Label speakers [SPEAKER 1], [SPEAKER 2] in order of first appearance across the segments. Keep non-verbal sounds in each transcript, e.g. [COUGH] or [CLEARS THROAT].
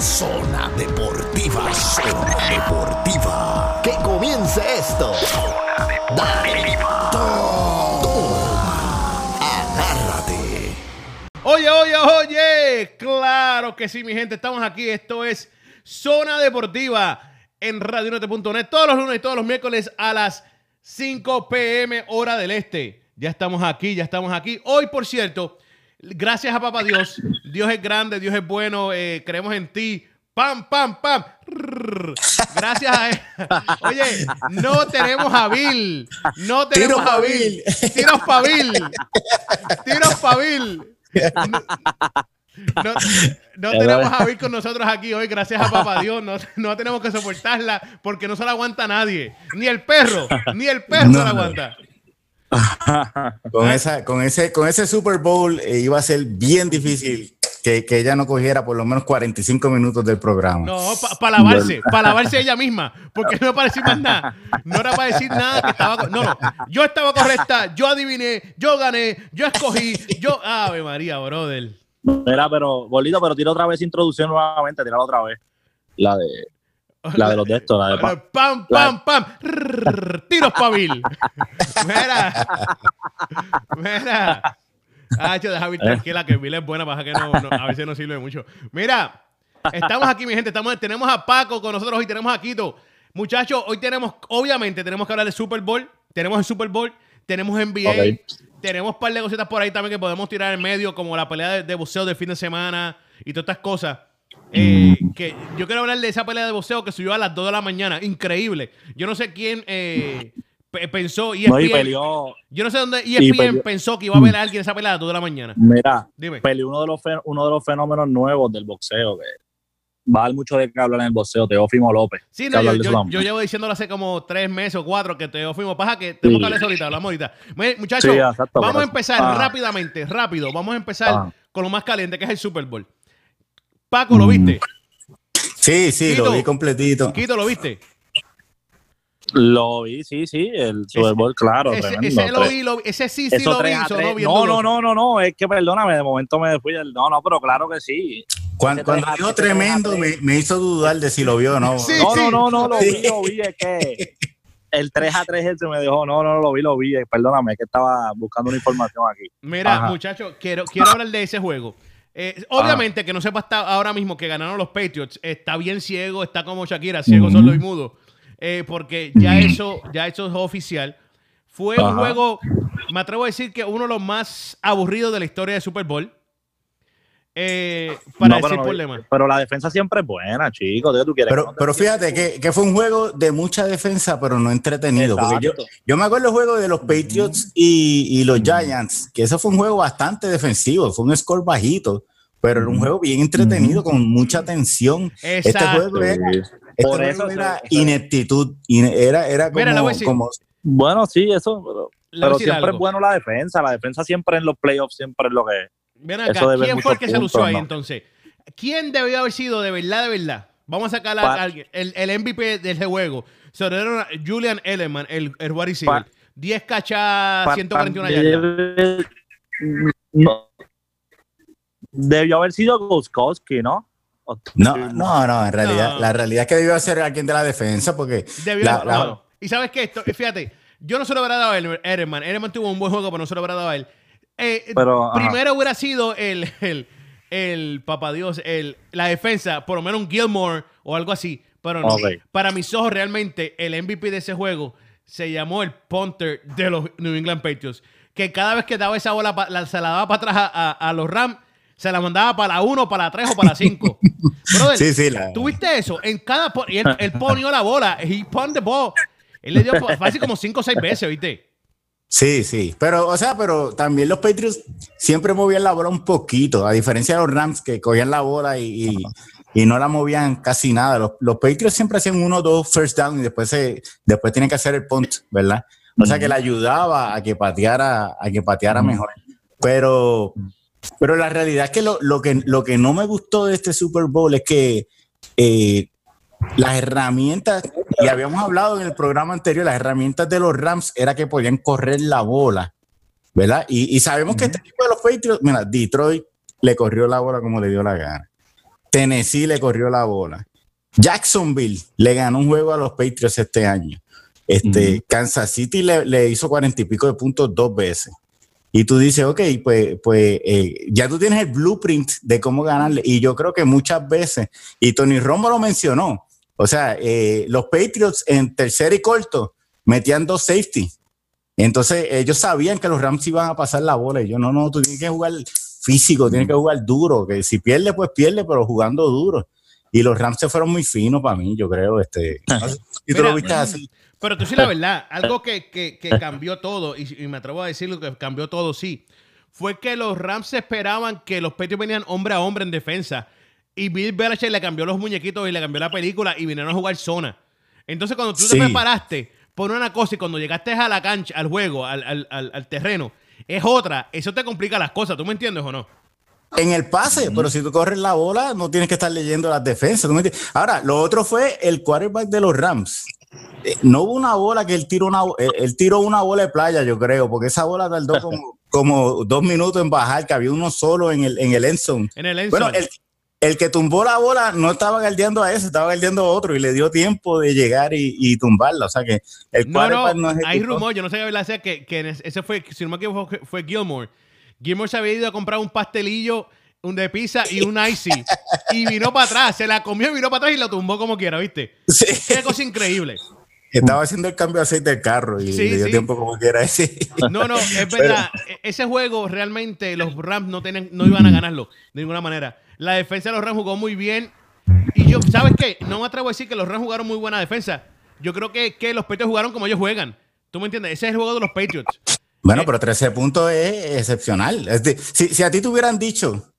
[SPEAKER 1] Zona Deportiva. Zona Deportiva. Que comience esto. Zona Deportiva. Toma. Agárrate.
[SPEAKER 2] Oye, oye, oye. Claro que sí, mi gente. Estamos aquí. Esto es Zona Deportiva en radionote.net todos los lunes y todos los miércoles a las 5 pm hora del este. Ya estamos aquí, ya estamos aquí. Hoy, por cierto, gracias a Papá Dios. Dios es grande, Dios es bueno. eh, creemos en ti. Pam, pam, pam. Gracias a él. [LAUGHS] Oye, no tenemos a Bill. No tenemos
[SPEAKER 3] Tiro
[SPEAKER 2] a Bill. Tiros pa' Bill. Tiros pa' Bill. No, no [LAUGHS] tenemos a Bill con nosotros aquí hoy, gracias a Papá Dios. No, no tenemos que soportarla porque no se la aguanta nadie. Ni el perro, ni el perro
[SPEAKER 3] No,
[SPEAKER 2] se la aguanta.
[SPEAKER 3] Con, esa, con, ese, con ese Super Bowl eh, iba a ser bien difícil que, que ella no cogiera por lo menos 45 minutos del programa.
[SPEAKER 2] No, para lavarse, para lavarse ella misma, porque no para decir más nada. No era para decir nada que estaba. No, no. Yo estaba correcta, yo adiviné, yo gané, yo escogí, yo. Ave María, brother.
[SPEAKER 4] Mira, pero, Bolito, pero tira otra vez introducción nuevamente, tírala otra vez. La de, la de [LAUGHS] los de estos, la de pa-
[SPEAKER 2] Pam, pam, pam. Rrr, Tiros pa' Bill. [LAUGHS] Mira. Mira. Ah, yo deja Bill tranquila, que Bill es buena, pasa que no, no, a veces no sirve mucho. Mira, estamos aquí, mi gente. Estamos, tenemos a Paco con nosotros hoy, tenemos a Quito. Muchachos, hoy tenemos, obviamente, tenemos que hablar de Super Bowl. Tenemos el Super Bowl, tenemos NBA, tenemos un par de cositas por ahí también que podemos tirar en medio, como la pelea de, de boxeo del fin de semana y todas estas cosas. Eh, que yo quiero hablar de esa pelea de boxeo que subió a las 2 de la mañana. Increíble. Yo no sé quién eh, pe- pensó. ESPN,
[SPEAKER 4] No, y peleó,
[SPEAKER 2] yo no sé dónde ESPN pensó que iba a ver a alguien esa pelea a las 2 de la mañana.
[SPEAKER 4] mira,
[SPEAKER 2] Dime.
[SPEAKER 4] peleó uno de los uno de los fenómenos nuevos del boxeo, que va a dar mucho de qué hablar en el boxeo, Teófimo López.
[SPEAKER 2] Sí,
[SPEAKER 4] que
[SPEAKER 2] no, yo, llevo diciéndolo hace como tres meses o cuatro que te fuimos. Paja que tenemos
[SPEAKER 4] Sí.
[SPEAKER 2] que hablar ahorita, hablamos ahorita. Muchachos,
[SPEAKER 4] Sí, exacto,
[SPEAKER 2] vamos a empezar
[SPEAKER 4] Ah.
[SPEAKER 2] rápidamente, rápido. Vamos a empezar
[SPEAKER 4] Ah.
[SPEAKER 2] con lo más caliente, que es el Super Bowl. Paco, ¿lo viste?
[SPEAKER 3] Sí, sí,
[SPEAKER 2] Quito.
[SPEAKER 3] lo vi completito.
[SPEAKER 2] Quito, ¿lo viste?
[SPEAKER 4] Lo vi, sí, sí, el Super Bowl, claro,
[SPEAKER 2] ese,
[SPEAKER 4] tremendo.
[SPEAKER 2] ese lo vi, lo vi- ese sí, sí
[SPEAKER 4] Eso
[SPEAKER 2] lo vi.
[SPEAKER 4] 3 a
[SPEAKER 2] sonó
[SPEAKER 4] 3.
[SPEAKER 2] bien
[SPEAKER 4] No, no, no, no, no, es que perdóname, de momento me fui del. No, no, pero claro que sí.
[SPEAKER 3] Cuando, cuando dijo tremendo, me, hizo dudar de si lo vio o no.
[SPEAKER 2] Sí.
[SPEAKER 4] No, no, no, no, lo vi, lo vi, es que el 3 a 3 ese me dejó, no, no, lo vi, lo vi, eh, perdóname, es que estaba buscando una información aquí.
[SPEAKER 2] Mira, muchachos, quiero, quiero hablar de ese juego. Eh, obviamente que no sepa hasta ahora mismo que ganaron los Patriots. Está bien ciego, está como Shakira, ciego, solo y mudo. Eh, porque ya eso, ya eso es oficial. Fue un juego, me atrevo a decir que uno de los más aburridos de la historia de Super Bowl. Eh, para
[SPEAKER 4] No,
[SPEAKER 2] decir
[SPEAKER 4] no,
[SPEAKER 2] demás.
[SPEAKER 4] pero la defensa siempre es buena, chicos. ¿qué tú quieres?
[SPEAKER 3] Pero,
[SPEAKER 4] No
[SPEAKER 3] pero fíjate que, que fue un juego de mucha defensa, pero no entretenido. Porque yo, yo me acuerdo el juego de los Patriots y, y los Giants, que eso fue un juego bastante defensivo, fue un score bajito, pero era un juego bien entretenido, con mucha tensión. Este
[SPEAKER 2] Exacto.
[SPEAKER 3] juego era, este
[SPEAKER 4] Por
[SPEAKER 3] juego
[SPEAKER 4] eso
[SPEAKER 3] era
[SPEAKER 4] se-
[SPEAKER 3] ineptitud, ine- era, era
[SPEAKER 2] Mira, a
[SPEAKER 3] como,
[SPEAKER 2] decir-
[SPEAKER 3] como
[SPEAKER 4] Bueno, sí, eso, pero,
[SPEAKER 2] a
[SPEAKER 4] siempre
[SPEAKER 2] algo.
[SPEAKER 4] es bueno la defensa. La defensa siempre en los playoffs siempre es lo que es.
[SPEAKER 2] Ven acá,
[SPEAKER 4] Eso debe
[SPEAKER 2] ¿quién fue el que se
[SPEAKER 4] muchos
[SPEAKER 2] lució ahí
[SPEAKER 4] puntos, ¿no?
[SPEAKER 2] entonces? ¿Quién debió haber sido de verdad, de verdad? Vamos a sacar a alguien, el, el MVP del juego. Se lo dieron a Julian Elleman, el, el wide receiver.
[SPEAKER 4] Pa-
[SPEAKER 2] 10 cachas,
[SPEAKER 4] Pa-
[SPEAKER 2] 141
[SPEAKER 4] pa-
[SPEAKER 2] yardas.
[SPEAKER 4] No. Debió haber sido Goskowski, ¿no?
[SPEAKER 3] No, no, no, en realidad,
[SPEAKER 2] No.
[SPEAKER 3] la realidad es que debió ser alguien de la defensa porque
[SPEAKER 2] Debió
[SPEAKER 3] la-
[SPEAKER 2] haber-
[SPEAKER 3] la-
[SPEAKER 2] no. Y sabes qué, Esto- fíjate, yo no se lo hubiera dado a él, Edelman. Edelman tuvo un buen juego, pero no se lo hubiera dado a él. Eh,
[SPEAKER 4] Pero, ajá.
[SPEAKER 2] primero hubiera sido el, el, el papá Dios, el, la defensa, por lo menos un Gilmore o algo así. Pero no. Para mis ojos, realmente, el MVP de ese juego se llamó el punter de los New England Patriots. Que cada vez que daba esa bola, la- se la daba para atrás a, a- a los Rams, se la mandaba para la 1, para la 3 o para la 5. [LAUGHS] Brother,
[SPEAKER 3] Sí, sí, la-
[SPEAKER 2] ¿Tuviste eso? En cada. Y él, él ponió la bola. He pon the ball. Él le dio fácil como 5 o 6 veces, ¿viste?
[SPEAKER 3] Sí, sí, pero, o sea, pero también los Patriots siempre movían la bola un poquito, a diferencia de los Rams que cogían la bola y, y- y no la movían casi nada. Los, los Patriots siempre hacían uno o dos first down y después, se, después tienen que hacer el punt, ¿verdad? O sea, que le ayudaba a que pateara, a que pateara mejor. Pero, pero la realidad es que lo, lo que lo que no me gustó de este Super Bowl es que eh, las herramientas, y habíamos hablado en el programa anterior, las herramientas de los Rams era que podían correr la bola, ¿verdad? Y, y sabemos que este equipo de los Patriots, mira, Detroit le corrió la bola como le dio la gana. Tennessee le corrió la bola. Jacksonville le ganó un juego a los Patriots este año. Este, Kansas City le, le hizo cuarenta y pico de puntos dos veces. Y tú dices, ok, pues, pues eh, ya tú tienes el blueprint de cómo ganarle. Y yo creo que muchas veces, y Tony Romo lo mencionó, o sea, eh, los Patriots en tercer y corto metían dos safety. Entonces ellos sabían que los Rams iban a pasar la bola. Y yo, no, no, tú tienes que jugar físico, tienes que jugar duro. Que si pierde, pues pierde, pero jugando duro. Y los Rams se fueron muy finos para mí, yo creo. Este, no sé si tú
[SPEAKER 2] Mira,
[SPEAKER 3] lo viste así.
[SPEAKER 2] Pero tú sí, la verdad, [LAUGHS] algo que, que- que cambió todo, y, y me atrevo a decirlo que cambió todo, sí, fue que los Rams esperaban que los Patriots venían hombre a hombre en defensa. Y Bill Belichick le cambió los muñequitos y le cambió la película y vinieron a jugar zona. Entonces, cuando tú
[SPEAKER 3] Sí.
[SPEAKER 2] te preparaste por una cosa y cuando llegaste a la cancha, al juego, al, al- al- al terreno, es otra, eso te complica las cosas. ¿Tú me entiendes o no?
[SPEAKER 3] En el pase, pero si tú corres la bola, no tienes que estar leyendo las defensas. ¿tú me entiendes? Ahora, lo otro fue el quarterback de los Rams. Eh, No hubo una bola que él tiró una, él, él tiró una bola de playa, yo creo, porque esa bola tardó [LAUGHS] como, como dos minutos en bajar, que había uno solo en el, en el end zone.
[SPEAKER 2] En el end
[SPEAKER 3] Bueno, el, el que tumbó la bola no estaba guardiando a ese, estaba guardiando a otro y le dio tiempo de llegar y, y tumbarla. O sea que el
[SPEAKER 2] No, no,
[SPEAKER 3] no,
[SPEAKER 2] hay rumor, yo no sé sea que, que ese- fue, si no me equivoco, fue- fue Gilmore. Gilmore se había ido a comprar un pastelillo, un de pizza y un icy. y vino para atrás, se la comió, vino para atrás y lo tumbó como quiera, ¿viste?
[SPEAKER 3] Sí.
[SPEAKER 2] Qué cosa increíble.
[SPEAKER 3] Estaba haciendo el cambio de aceite del carro y
[SPEAKER 2] Sí,
[SPEAKER 3] le dio
[SPEAKER 2] sí.
[SPEAKER 3] tiempo como quiera. Sí.
[SPEAKER 2] No, no, es [LAUGHS] verdad. E- Ese juego realmente los Rams no, tenían, no iban a ganarlo de ninguna manera. La defensa de los Rams jugó muy bien. Y yo, ¿sabes qué? No me atrevo a decir que los Rams jugaron muy buena defensa. Yo creo que, que los Patriots jugaron como ellos juegan. ¿Tú me entiendes? Ese es el juego de los Patriots.
[SPEAKER 3] Bueno,
[SPEAKER 2] Eh,
[SPEAKER 3] pero 13 puntos es excepcional. Es de- si, si a ti te hubieran dicho,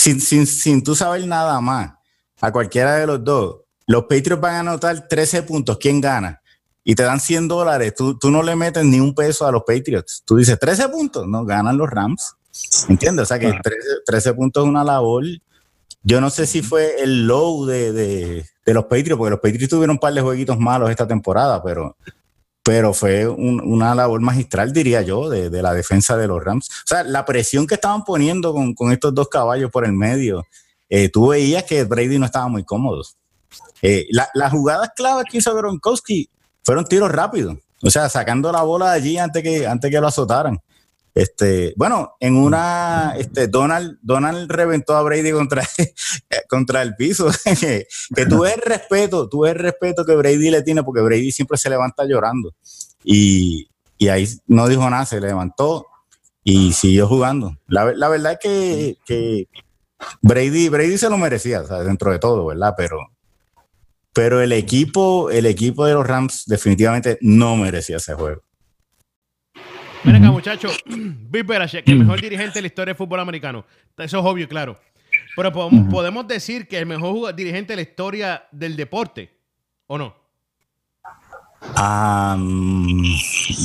[SPEAKER 3] sin, sin, sin tú saber nada más, a cualquiera de los dos, los Patriots van a anotar 13 puntos, ¿quién gana? Y te dan 100 dólares, tú, tú no le metes ni un peso a los Patriots. Tú dices 13 puntos, no, ganan los Rams. ¿Entiendes? O sea que 13, 13 puntos es una labor. Yo no sé si fue el low de, de- de los Patriots, porque los Patriots tuvieron un par de jueguitos malos esta temporada, pero pero fue un- una labor magistral, diría yo, de, de la defensa de los Rams. O sea, la presión que estaban poniendo con, estos dos caballos por el medio, eh, tú veías que Brady no estaba muy cómodo. Eh, la- las jugadas claves que hizo Gronkowski fueron tiros rápidos, o sea, sacando la bola de allí antes que, antes que lo azotaran. Este, bueno, en una, este, Donald, Donald reventó a Brady contra, [LAUGHS] contra el piso. [LAUGHS] que, ves el respeto, tú ves el respeto que Brady le tiene, porque Brady siempre se levanta llorando. Y, y ahí no dijo nada, se levantó y siguió jugando. La, ver- la verdad es que, que Brady, Brady se lo merecía, o sea, dentro de todo, ¿verdad? Pero, pero el equipo, el equipo de los Rams definitivamente no merecía ese juego.
[SPEAKER 2] Ven acá, muchachos. [CLEARS THROAT] Bill Belichick, el mejor dirigente de la historia del fútbol americano. Eso es obvio y claro. Pero podemos, podemos decir que el mejor dirigente de la historia del deporte, ¿o no?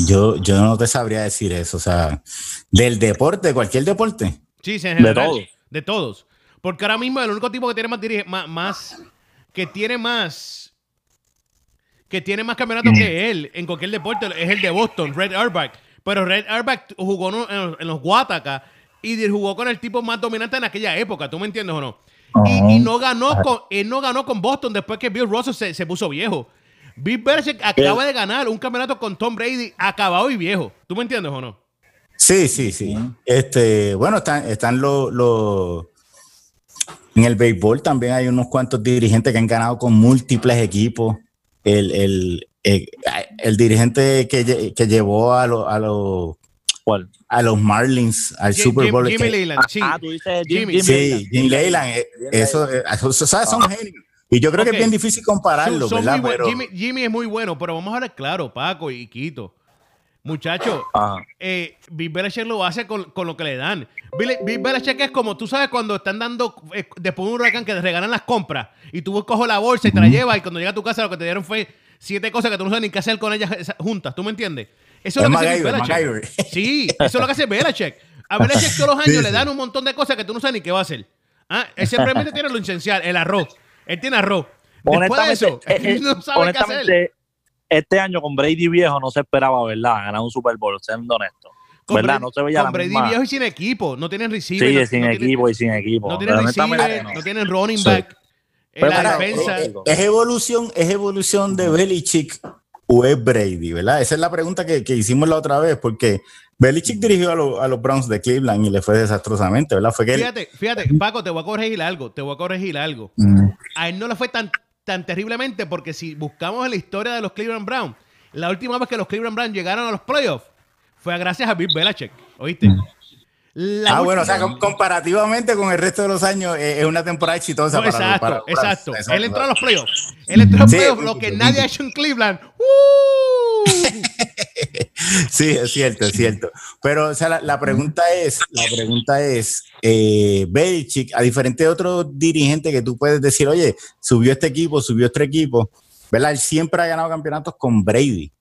[SPEAKER 3] Yo, yo no te sabría decir eso, o sea, del deporte, de cualquier deporte.
[SPEAKER 2] Sí, sí, en
[SPEAKER 4] De
[SPEAKER 2] general.
[SPEAKER 4] todos.
[SPEAKER 2] De todos. Porque ahora mismo el único tipo que tiene más, dirige- más, más- que tiene más que tiene más campeonatos que él en cualquier deporte es el de Boston, Red Auerbach. Pero Red Auerbach jugó en, en- en los Guataca y jugó con el tipo más dominante en aquella época, ¿tú me entiendes o no? Y, y no ganó con, él no ganó con Boston después que Bill Russell se, se puso viejo. Bill Belichick acaba de ganar un campeonato con Tom Brady acabado y viejo. ¿Tú me entiendes o no?
[SPEAKER 3] Sí, sí, sí. Este, bueno, están, están los, los- en el béisbol también hay unos cuantos dirigentes que han ganado con múltiples equipos. El, el, el, el dirigente que, que llevó a, los a, los
[SPEAKER 4] ¿Cuál?
[SPEAKER 3] a los Marlins al
[SPEAKER 2] Jim-
[SPEAKER 3] Super
[SPEAKER 2] Jim-
[SPEAKER 3] Bowl.
[SPEAKER 2] Jimmy
[SPEAKER 3] que-
[SPEAKER 2] Leland, sí.
[SPEAKER 4] Ah, tú dices Jim,
[SPEAKER 2] Jimmy.
[SPEAKER 4] Jim
[SPEAKER 3] Sí,
[SPEAKER 4] Leyland.
[SPEAKER 3] Jim Leyland, eh, eso, eh, eso, eso, ¿sabes? son genios. Y yo creo que es bien difícil compararlo,
[SPEAKER 2] Son- son
[SPEAKER 3] ¿verdad?
[SPEAKER 2] muy buen-
[SPEAKER 3] Pero,
[SPEAKER 2] Jimmy, Jimmy es muy bueno, pero vamos a hablar claro, Paco y Quito. Muchachos, eh, Bill Belichick lo hace con, con lo que le dan. Bill, Bill Belichick es como, tú sabes, cuando están dando, eh, después de un huracán que te regalan las compras y tú coges la bolsa y te la llevas y cuando llega a tu casa lo que te dieron fue siete cosas que tú no sabes ni qué hacer con ellas juntas. ¿Tú me entiendes? Eso es,
[SPEAKER 3] Es
[SPEAKER 2] lo que hace
[SPEAKER 3] MacGyver,
[SPEAKER 2] Belichick.
[SPEAKER 3] MacGyver.
[SPEAKER 2] Sí, eso es lo que hace Belichick. A Belichick todos los [LAUGHS] años
[SPEAKER 3] Sí,
[SPEAKER 2] le dan un montón de cosas que tú no sabes ni qué va a hacer. Ah, él simplemente tiene lo esencial, el arroz. Él tiene arroz. Después de eso,
[SPEAKER 4] eh, eh,
[SPEAKER 2] él no sabe qué hacer.
[SPEAKER 4] honestamente, este año con Brady viejo no se esperaba, ¿verdad? Ganar un Super Bowl, siendo honesto.
[SPEAKER 2] Con
[SPEAKER 4] ¿Verdad? No se veía
[SPEAKER 2] con
[SPEAKER 4] la
[SPEAKER 2] Brady
[SPEAKER 4] misma-
[SPEAKER 2] viejo y sin equipo. No tienen receiver.
[SPEAKER 4] Sí,
[SPEAKER 2] no,
[SPEAKER 4] sin
[SPEAKER 2] no
[SPEAKER 4] equipo
[SPEAKER 2] tienen,
[SPEAKER 4] y sin equipo.
[SPEAKER 2] no tienen
[SPEAKER 4] Honestamente,
[SPEAKER 2] receiver,
[SPEAKER 4] no.
[SPEAKER 2] no tienen running
[SPEAKER 3] Sí.
[SPEAKER 2] back. En
[SPEAKER 4] Pero
[SPEAKER 2] la
[SPEAKER 4] ahora,
[SPEAKER 2] defensa.
[SPEAKER 3] ¿Es evolución, es evolución de Belichick o es Brady, verdad? Esa es la pregunta que, que hicimos la otra vez, porque Belichick dirigió a, lo- a los Browns de Cleveland y le fue desastrosamente, ¿verdad? Fue que él-
[SPEAKER 2] Fíjate, fíjate, Paco, te voy a corregir algo. Te voy a corregir algo.
[SPEAKER 3] Mm.
[SPEAKER 2] A él no le fue tan, tan terriblemente porque si buscamos en la historia de los Cleveland Browns, la última vez que los Cleveland Browns llegaron a los playoffs fue gracias a Bill Belichick. ¿Oíste? La
[SPEAKER 3] ah, bueno, o sea, comparativamente con el resto de los años, eh, es una temporada exitosa.
[SPEAKER 2] No,
[SPEAKER 3] para
[SPEAKER 2] exacto,
[SPEAKER 3] para Browns.
[SPEAKER 2] exacto. Él entró a los playoffs. Él entró a los
[SPEAKER 3] Sí,
[SPEAKER 2] playoffs, lo que nadie ha hecho en Cleveland. ¡Uh! [LAUGHS]
[SPEAKER 3] Sí, es cierto, es cierto. Pero, o sea, la, la pregunta es, la pregunta es, eh, Belichick, a diferente de otros dirigentes que tú puedes decir, oye, subió este equipo, subió este equipo, ¿verdad? Él siempre ha ganado campeonatos con Brady.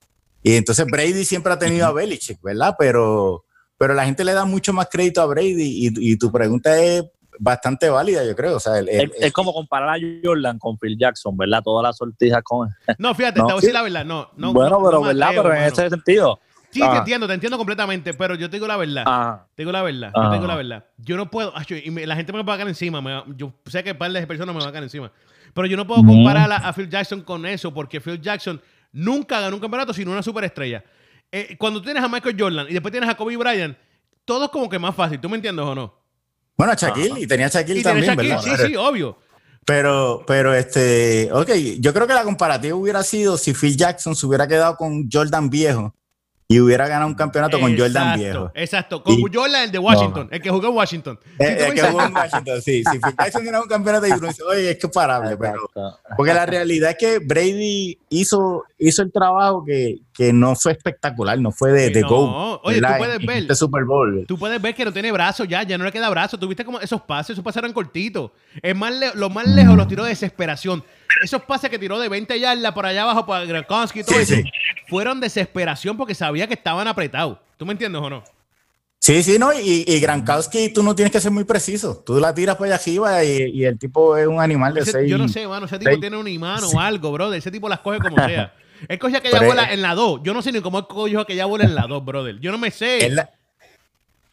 [SPEAKER 3] Y entonces Brady siempre ha tenido a Belichick, ¿verdad? Pero, pero la gente le da mucho más crédito a Brady y, y tu pregunta es bastante válida, yo creo. O sea, el- el-
[SPEAKER 4] Es, es como comparar a Jordan con Phil Jackson, ¿verdad? Todas las sortijas con.
[SPEAKER 2] No, fíjate,
[SPEAKER 4] No.
[SPEAKER 2] te voy a decir la verdad. No, no,
[SPEAKER 4] bueno,
[SPEAKER 2] no-
[SPEAKER 4] pero,
[SPEAKER 2] no
[SPEAKER 4] ¿verdad? pero en ese sentido.
[SPEAKER 2] Sí, te
[SPEAKER 4] Ah.
[SPEAKER 2] entiendo, te entiendo completamente, pero yo te digo la verdad.
[SPEAKER 4] Ajá.
[SPEAKER 2] Te digo la verdad, yo
[SPEAKER 4] Ah.
[SPEAKER 2] te digo la verdad. Yo no puedo, acho, y me- la gente me va a caer encima. me va- yo sé que un par de personas me van a caer encima. Pero yo no puedo comparar a, a Phil Jackson con eso, porque Phil Jackson nunca ganó un campeonato sino una superestrella. Eh, cuando tú tienes a Michael Jordan y después tienes a Kobe Bryant, todo es como que más fácil. ¿Tú me entiendes o no?
[SPEAKER 3] bueno, Shaquille, y tenía Shaquille
[SPEAKER 2] Y tienes
[SPEAKER 3] también,
[SPEAKER 2] Shaquille,
[SPEAKER 3] ¿verdad?
[SPEAKER 2] sí, sí, obvio.
[SPEAKER 3] Pero, pero este, ok, yo creo que la comparativa hubiera sido si Phil Jackson se hubiera quedado con Jordan viejo y hubiera ganado un campeonato con Jordan viejo.
[SPEAKER 2] Exacto, con
[SPEAKER 3] Y-
[SPEAKER 2] Jordan, el de Washington, el que jugó en Washington.
[SPEAKER 3] Eh,
[SPEAKER 2] me
[SPEAKER 3] que jugó en Washington, sí. Si Phil Jackson ganaba un campeonato y uno dice, oye, es que es parable, pero. Porque la realidad es que Brady hizo, hizo el trabajo que, que no fue espectacular, no fue de, de
[SPEAKER 2] no.
[SPEAKER 3] go.
[SPEAKER 2] Oye, tú puedes ver.
[SPEAKER 3] Este Super Bowl.
[SPEAKER 2] Tú puedes ver que no tiene brazo ya, ya no le queda brazo. Tú viste como esos pases, esos pases eran cortitos. Es más le- lo más lejos los tiró de desesperación. Esos pases que tiró de 20 yardas por allá abajo para Gronkowski y todo
[SPEAKER 3] Sí,
[SPEAKER 2] eso,
[SPEAKER 3] sí.
[SPEAKER 2] Fueron desesperación porque sabía que estaban apretados. ¿Tú me entiendes o no?
[SPEAKER 3] Sí, sí, no, y, y Gronkowski tú no tienes que ser muy preciso. Tú la tiras para allá arriba y, y el tipo es un animal de
[SPEAKER 2] Ese-
[SPEAKER 3] seis.
[SPEAKER 2] yo no sé, mano, ese tipo
[SPEAKER 3] seis-
[SPEAKER 2] tiene un imán o algo, brother. Ese tipo las coge como [LAUGHS] sea. Él coge aquella
[SPEAKER 3] Pero
[SPEAKER 2] bola en la 2. Yo no sé ni cómo él cogió aquella bola en la 2, brother. Yo no me sé.
[SPEAKER 3] Es la,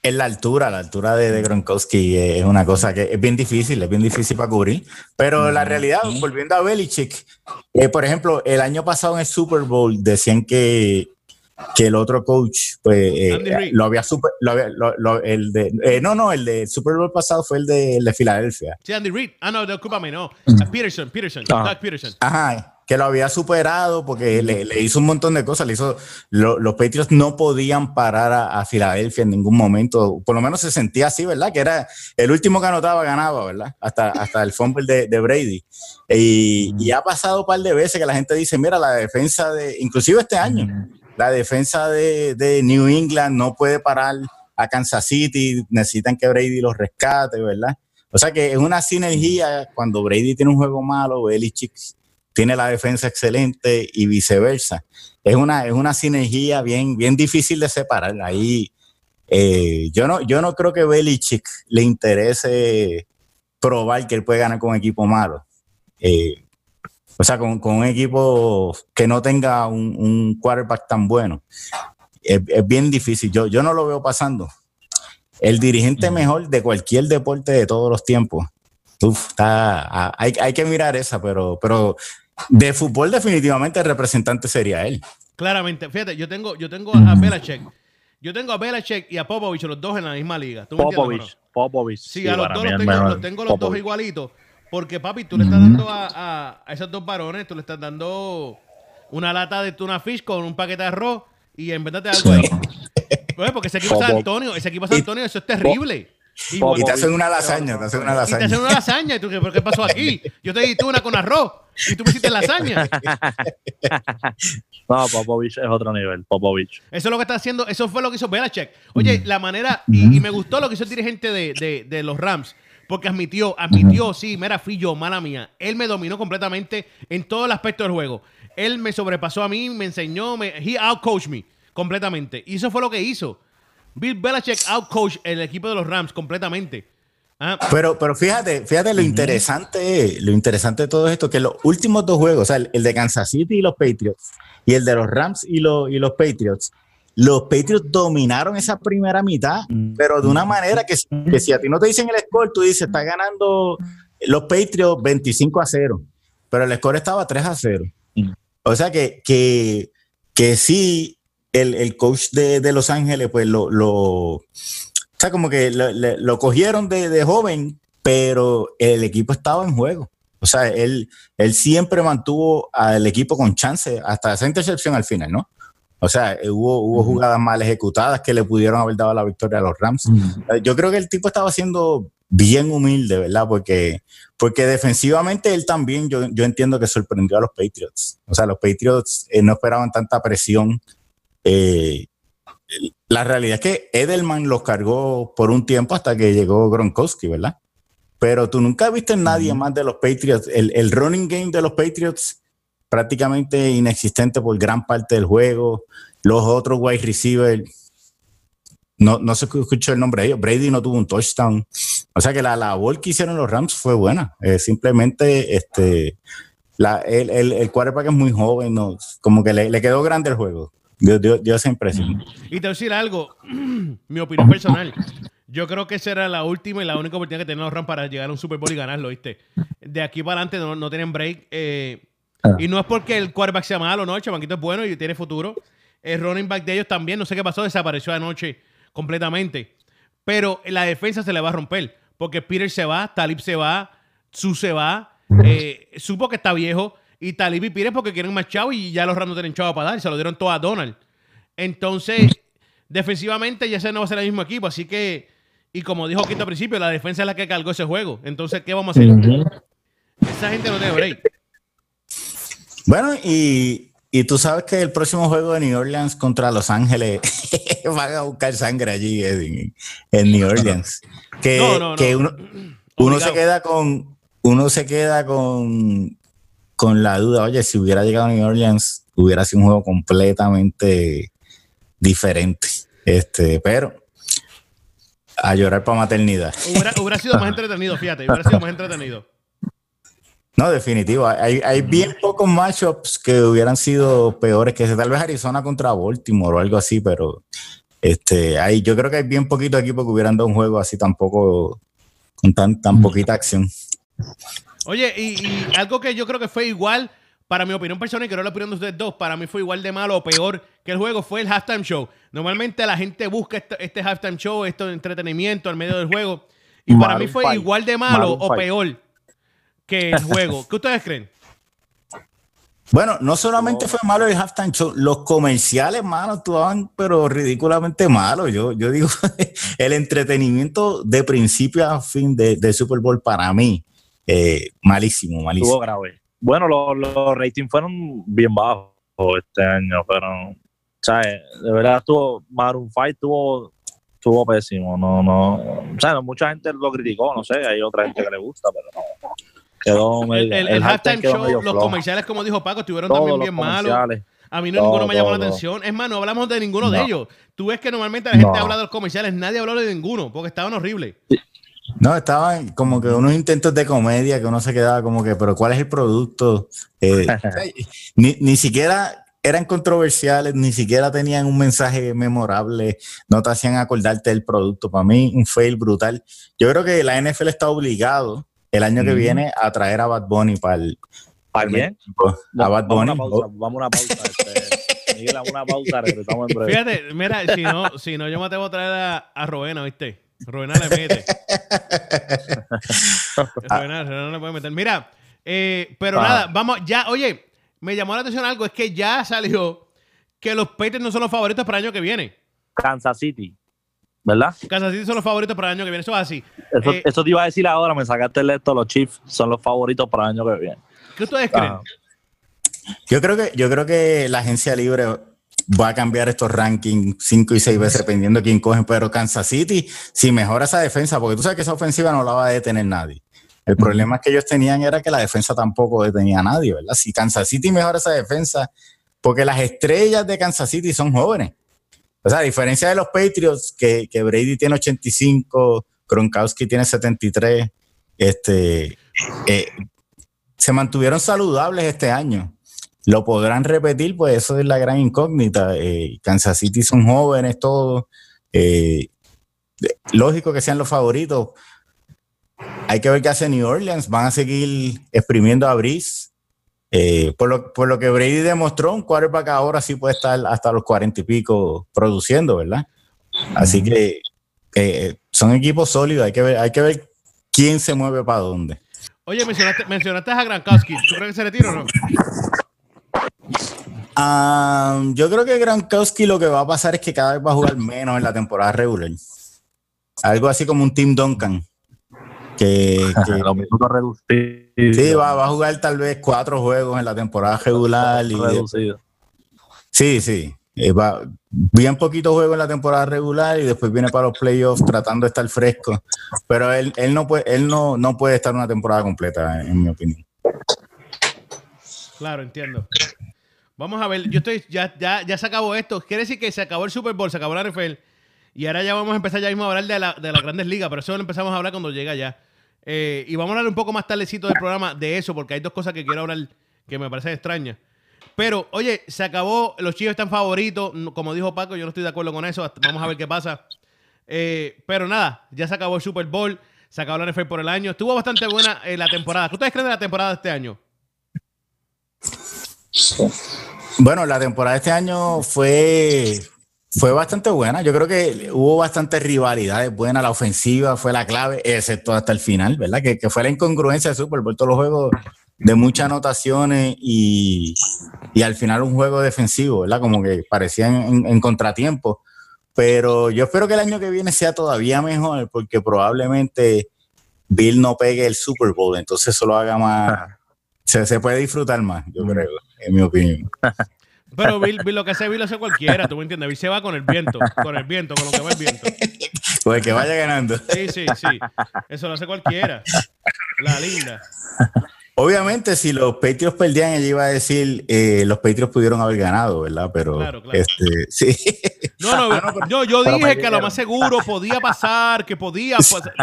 [SPEAKER 3] es la altura, la altura de, de Gronkowski eh, es una cosa que es bien difícil, es bien difícil para cubrir. Pero la realidad, volviendo a Belichick, eh, por ejemplo, el año pasado en el Super Bowl decían que, que el otro coach, pues, eh, lo había super, lo había- lo- lo- el de, eh, no, no, el de Super Bowl pasado fue el de, el de Filadelfia.
[SPEAKER 2] Sí, Andy Reid. Ah, no, discúlpame, no. Peterson, Peterson,
[SPEAKER 4] Ah.
[SPEAKER 2] Doug Peterson.
[SPEAKER 3] Ajá, que lo había superado porque le, le hizo un montón de cosas. Le hizo, lo- los Patriots no podían parar a, a Filadelfia en ningún momento. Por lo menos se sentía así, ¿verdad? Que era el último que anotaba, ganaba, ¿verdad? Hasta, hasta el fumble de, de Brady. Y, y ha pasado un par de veces que la gente dice, mira, la defensa de, inclusive este año, la defensa de, de New England no puede parar a Kansas City, necesitan que Brady los rescate, ¿verdad? O sea que es una sinergia cuando Brady tiene un juego malo, Belichick tiene la defensa excelente y viceversa. Es una, es una sinergia bien, bien difícil de separar. Ahí eh, yo, no, yo no creo que Belichick le interese probar que él puede ganar con un equipo malo. Eh, o sea, con, con un equipo que no tenga un, un quarterback tan bueno. Es, es bien difícil. Yo, yo no lo veo pasando. El dirigente mejor de cualquier deporte de todos los tiempos. Uf, está, hay, hay que mirar esa, pero, pero de fútbol definitivamente el representante sería él.
[SPEAKER 2] Claramente. Fíjate, yo tengo, yo tengo a Belichick. Yo tengo a Belichick y a Popovich, los dos en la misma liga. ¿Tú me entiendes o no?
[SPEAKER 4] Popovich. Popovich.
[SPEAKER 2] Sí, a los dos los tengo, los tengo los dos
[SPEAKER 4] Popovich.
[SPEAKER 2] igualitos. Porque, papi, tú le estás dando a, a- a esos dos varones, tú le estás dando una lata de tuna fish con un paquete de arroz y invéntate algo ahí. Pues, porque ese equipo San Antonio, ese equipo San Antonio, eso es terrible. Y,
[SPEAKER 3] te hacen una lasaña, te hacen una
[SPEAKER 2] y te
[SPEAKER 3] lasaña.
[SPEAKER 2] hacen una lasaña. Y tú, ¿pero qué pasó aquí? Yo te di tuna con arroz y tú me hiciste lasaña. [LAUGHS]
[SPEAKER 4] No, Popovich es otro nivel. Popovich.
[SPEAKER 2] Eso es lo que está haciendo, eso fue lo que hizo Belichick. Oye, la manera, y, y me gustó lo que hizo el dirigente de, de- de los Rams, porque admitió, admitió, sí, mira, fui yo, mala mía. Él me dominó completamente en todo el aspecto del juego. Él me sobrepasó a mí, me enseñó, me, he outcoached me completamente. Y eso fue lo que hizo. Bill Belichick outcoached el equipo de los Rams completamente. Ah,
[SPEAKER 3] Pero, pero fíjate, fíjate lo interesante, lo interesante de todo esto, que los últimos dos juegos, o sea, el, el de Kansas City y los Patriots, y el de los Rams y, los y los Patriots, los Patriots dominaron esa primera mitad, pero de una manera que, que si a ti no te dicen el score, tú dices, está ganando los Patriots 25 a 0, pero el score estaba 3 a 0. O sea que, que, que sí, el, el coach de, de, Los Ángeles, pues lo, lo, o sea, como que lo, lo cogieron de, de, joven, pero el equipo estaba en juego. O sea, él, él siempre mantuvo al equipo con chance hasta esa intercepción al final, ¿no? O sea, hubo, hubo jugadas mal ejecutadas que le pudieron haber dado la victoria a los Rams. Yo creo que el tipo estaba siendo bien humilde, ¿verdad? Porque, porque defensivamente él también, yo, yo entiendo que sorprendió a los Patriots. O sea, los Patriots eh, no esperaban tanta presión. Eh, la realidad es que Edelman los cargó por un tiempo hasta que llegó Gronkowski, ¿verdad? Pero tú nunca viste nadie más de los Patriots. El, el running game de los Patriots prácticamente inexistente por gran parte del juego. Los otros wide receivers, no, no se escuchó el nombre de ellos. Brady no tuvo un touchdown. O sea que la labor que hicieron los Rams fue buena. Eh, simplemente este, la, el, el, el, quarterback es muy joven, no, como que le, le, quedó grande el juego. Dio, dio, dio esa impresión.
[SPEAKER 2] Y te voy a decir algo, [CLEARS THROAT] mi opinión personal. Yo creo que esa era la última y la única oportunidad que tenían los Rams para llegar a un Super Bowl y ganarlo, ¿viste? De aquí para adelante no, no tienen break. Eh, Ah. Y no es porque el quarterback sea malo, no, el chamaquito es bueno y tiene futuro. El running back de ellos también, no sé qué pasó, desapareció anoche completamente. Pero la defensa se le va a romper. Porque Peter se va, Talib se va, Su se va, eh, supo que está viejo. Y Talib y Peter porque quieren más chavo y ya los Rams no tienen chavo para dar. Y se lo dieron todo a Donald. Entonces, defensivamente ya ese no va a ser el mismo equipo. Así que, y como dijo Quinto al principio, la defensa es la que cargó ese juego. Entonces, ¿qué vamos a hacer? Esa gente no tiene break.
[SPEAKER 3] Bueno, y, y, tú sabes que el próximo juego de New Orleans contra Los Ángeles [LAUGHS] van a buscar sangre allí en, en New Orleans. [LAUGHS] Que, no, no, no. que uno, uno se queda con uno se queda con, con la duda, oye, si hubiera llegado a New Orleans, hubiera sido un juego completamente diferente. Este, pero a llorar para maternidad.
[SPEAKER 2] Hubiera, hubiera sido más [LAUGHS] entretenido, fíjate, hubiera sido más entretenido.
[SPEAKER 3] No, definitivo. Hay, hay bien pocos matchups que hubieran sido peores que ese. Tal vez Arizona contra Baltimore o algo así, pero este, hay, yo creo que hay bien poquitos equipos que hubieran dado un juego así tampoco con tan, tan poquita acción.
[SPEAKER 2] Oye, y, y, algo que yo creo que fue igual, para mi opinión personal, y creo la opinión de ustedes dos, para mí fue igual de malo o peor que el juego, fue el halftime show. Normalmente la gente busca este, este halftime show, esto de entretenimiento al medio del juego, y para mí fue igual de malo o peor que el [LAUGHS] juego. ¿Qué ustedes creen?
[SPEAKER 3] Bueno, no solamente fue malo el halftime show, los comerciales, mano, actuaban, pero ridículamente malos. Yo, yo digo, [LAUGHS] el entretenimiento de principio a fin de, de Super Bowl para mí, eh, malísimo, malísimo.
[SPEAKER 4] Estuvo grave. Bueno, los, los ratings fueron bien bajos este año, pero, ¿sabes? De verdad estuvo, Maroon 5 estuvo, estuvo pésimo. No, no, o sea, mucha gente lo criticó, no sé, hay otra gente que le gusta, pero no. Quedó
[SPEAKER 2] medio, el, el, el, halftime show, los comerciales, como dijo Paco, estuvieron Todos también bien malos. A mí no todo, ninguno me llamó todo, la atención. Es más, no hablamos de ninguno no. de ellos. Tú ves que normalmente la gente no. habla de los comerciales, nadie habló de ninguno, porque estaban horribles.
[SPEAKER 3] No, estaban como que unos intentos de comedia que uno se quedaba como que, pero ¿cuál es el producto? Eh, [LAUGHS] ni, ni siquiera eran controversiales, ni siquiera tenían un mensaje memorable, no te hacían acordarte del producto. Para mí, un fail brutal. Yo creo que la NFL está obligado el año que viene a traer a Bad Bunny para el.
[SPEAKER 4] ¿Para quién?
[SPEAKER 3] A Bad Bunny.
[SPEAKER 4] Vamos a una pausa. Este, Miguel, a una pausa, regresamos en breve.
[SPEAKER 2] Fíjate, mira, si no, si no yo me atrevo a traer a, a Robena, ¿viste? Robena le mete. [LAUGHS] Robena, Robena le puede meter. Mira, eh, pero ah. nada, vamos, ya, oye, me llamó la atención algo, es que ya salió que los Patriots no son los favoritos para el año que viene.
[SPEAKER 4] Kansas City. ¿verdad?
[SPEAKER 2] Kansas City son los favoritos para el año que viene, eso es así.
[SPEAKER 4] Eso, eh, eso te iba a decir ahora, me sacaste el esto, los Chiefs son los favoritos para el año que viene.
[SPEAKER 2] ¿Qué ustedes creen? Ah.
[SPEAKER 3] Yo creo que yo creo que la agencia libre va a cambiar estos rankings cinco y seis veces dependiendo de quién cogen, pero Kansas City, si mejora esa defensa, porque tú sabes que esa ofensiva no la va a detener nadie. El problema que ellos tenían era que la defensa tampoco detenía a nadie, ¿verdad? Si Kansas City mejora esa defensa, porque las estrellas de Kansas City son jóvenes. O sea, a diferencia de los Patriots, que, que Brady tiene 85, Gronkowski tiene 73, este, eh, se mantuvieron saludables este año. Lo podrán repetir, pues eso es la gran incógnita. Eh, Kansas City son jóvenes todos. Eh, lógico que sean los favoritos. Hay que ver qué hace New Orleans. Van a seguir exprimiendo a Breeze. Eh, por, lo, por lo que Brady demostró, un quarterback ahora sí puede estar hasta los cuarenta y pico produciendo, ¿verdad? Así que eh, son equipos sólidos. Hay que ver, hay que ver quién se mueve para dónde.
[SPEAKER 2] Oye, mencionaste, mencionaste a Gronkowski. ¿Tú crees que se retira o no?
[SPEAKER 3] Ah, yo creo que Gronkowski lo que va a pasar es que cada vez va a jugar menos en la temporada regular. Algo así como un Team Duncan. Que, [LAUGHS] que-
[SPEAKER 4] Los minutos reducidos.
[SPEAKER 3] sí, va, va a jugar tal vez cuatro juegos en la temporada regular. Y sí, sí. eh, va, bien poquitos juegos en la temporada regular y después viene para los playoffs tratando de estar fresco. Pero él, él no puede, él no, no puede estar una temporada completa, en mi opinión.
[SPEAKER 2] Claro, entiendo. Vamos a ver, yo estoy, ya, ya, ya se acabó esto. Quiere decir que se acabó el Super Bowl, se acabó la NFL. Y ahora ya vamos a empezar ya mismo a hablar de, la, de las grandes ligas, pero eso lo empezamos a hablar cuando llega ya. Eh, y vamos a hablar un poco más tardecito del programa de eso, porque hay dos cosas que quiero hablar que me parecen extrañas. Pero, oye, se acabó, los chivos están favoritos, como dijo Paco, yo no estoy de acuerdo con eso, vamos a ver qué pasa. Eh, pero nada, ya se acabó el Super Bowl, se acabó la NFL por el año, estuvo bastante buena eh, la temporada. ¿Qué ustedes creen de la temporada de este año?
[SPEAKER 3] Bueno, la temporada de este año fue, fue bastante buena. Yo creo que hubo bastantes rivalidades buenas. La ofensiva fue la clave, excepto hasta el final, ¿verdad? Que, que fue la incongruencia de Super Bowl. Todos los juegos de muchas anotaciones y, y al final un juego defensivo, ¿verdad? Como que parecían en, en contratiempo. Pero yo espero que el año que viene sea todavía mejor, porque probablemente Bill no pegue el Super Bowl, entonces eso lo haga más. Se, se puede disfrutar más, yo creo, en mi opinión. [LAUGHS]
[SPEAKER 2] Pero Bill, Bill, lo que hace Bill lo hace cualquiera, tú me entiendes. Bill se va con el viento, con el viento, con lo que va el viento.
[SPEAKER 3] Pues el que vaya ganando.
[SPEAKER 2] Sí, sí, sí. Eso lo hace cualquiera. La linda.
[SPEAKER 3] Obviamente, si los Patriots perdían, ella iba a decir, eh, los Patriots pudieron haber ganado, ¿verdad? Pero,
[SPEAKER 2] Claro, claro.
[SPEAKER 3] este, [LAUGHS] sí.
[SPEAKER 2] No, no,
[SPEAKER 3] Ah, no, pero-
[SPEAKER 2] yo, yo
[SPEAKER 4] pero
[SPEAKER 2] dije que a lo más seguro podía pasar, que podía [LAUGHS] pasar.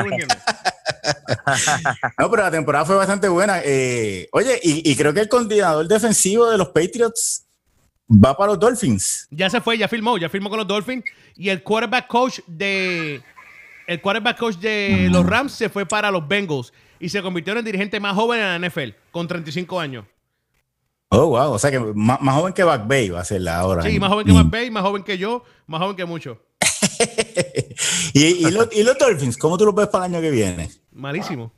[SPEAKER 3] No, pero la temporada fue bastante buena. Eh, oye, y, y creo que el coordinador defensivo de los Patriots va para los Dolphins.
[SPEAKER 2] Ya se fue, ya firmó, ya firmó con los Dolphins. Y el quarterback coach de. El quarterback coach de los Rams se fue para los Bengals y se convirtió en el dirigente más joven en la NFL, con 35 años.
[SPEAKER 3] Oh, wow. O sea que más, más joven que Back Bay va a ser la ahora.
[SPEAKER 2] Sí, más joven que McVay, más joven que yo, más joven que mucho. [LAUGHS]
[SPEAKER 3] y, y los, y los Dolphins, ¿cómo tú los ves para el año que viene?
[SPEAKER 2] Malísimo.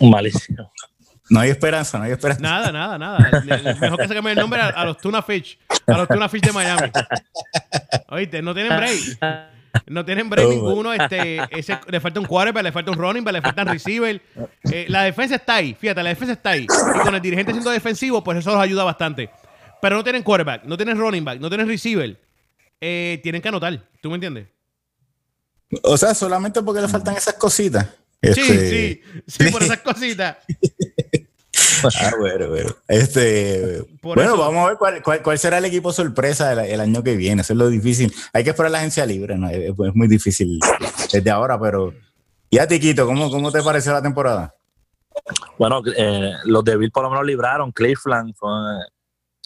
[SPEAKER 4] Malísimo.
[SPEAKER 3] No hay esperanza, no hay esperanza.
[SPEAKER 2] Nada, nada, nada. Le- le- mejor que se cambie el nombre a, a los Tuna Fish. A los Tuna Fish de Miami. [LAUGHS] Oíste, no tienen break. No tienen break
[SPEAKER 3] Oh,
[SPEAKER 2] ninguno. Este, ese- le falta un quarterback, le falta un running back, le faltan receiver. Eh, la defensa está ahí. Fíjate, la defensa está ahí. Y con el dirigente siendo defensivo, pues eso los ayuda bastante. Pero no tienen quarterback, no tienen running back, no tienen receiver. Eh, tienen que anotar. ¿Tú me entiendes?
[SPEAKER 3] O sea, solamente porque le faltan esas cositas.
[SPEAKER 2] Sí,
[SPEAKER 3] Este,
[SPEAKER 2] sí, sí, por [LAUGHS] esas cositas. [LAUGHS]
[SPEAKER 3] Ah, bueno, bueno. Este,
[SPEAKER 2] Por
[SPEAKER 3] bueno,
[SPEAKER 2] eso-
[SPEAKER 3] vamos a ver cuál, cuál- cuál será el equipo sorpresa el, el año que viene. Eso es lo difícil. Hay que esperar la agencia libre, ¿no? Es, es muy difícil desde ahora, pero. Y a Tiquito, ¿cómo, ¿cómo te pareció la temporada?
[SPEAKER 4] Bueno, eh, los de Bill por lo menos libraron. Cleveland fue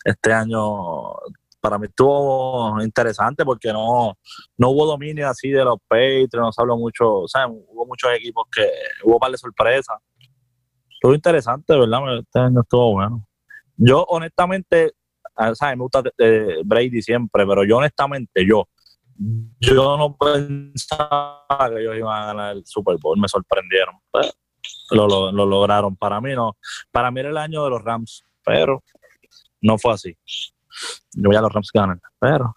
[SPEAKER 4] este año para mí estuvo interesante porque no, no hubo dominio así de los Patriots, no se habló mucho, o sea, hubo muchos equipos que hubo un par de sorpresas. Estuvo interesante, ¿verdad? Este año estuvo bueno. Yo, honestamente, ah, ¿sabes? Me gusta eh, Brady siempre, pero yo, honestamente, yo, yo no pensaba que ellos iban a ganar el Super Bowl, me sorprendieron. Pero lo, lo, lo lograron. Para mí no. Para mí era el año de los Rams, pero no fue así. Yo voy a los Rams ganan, pero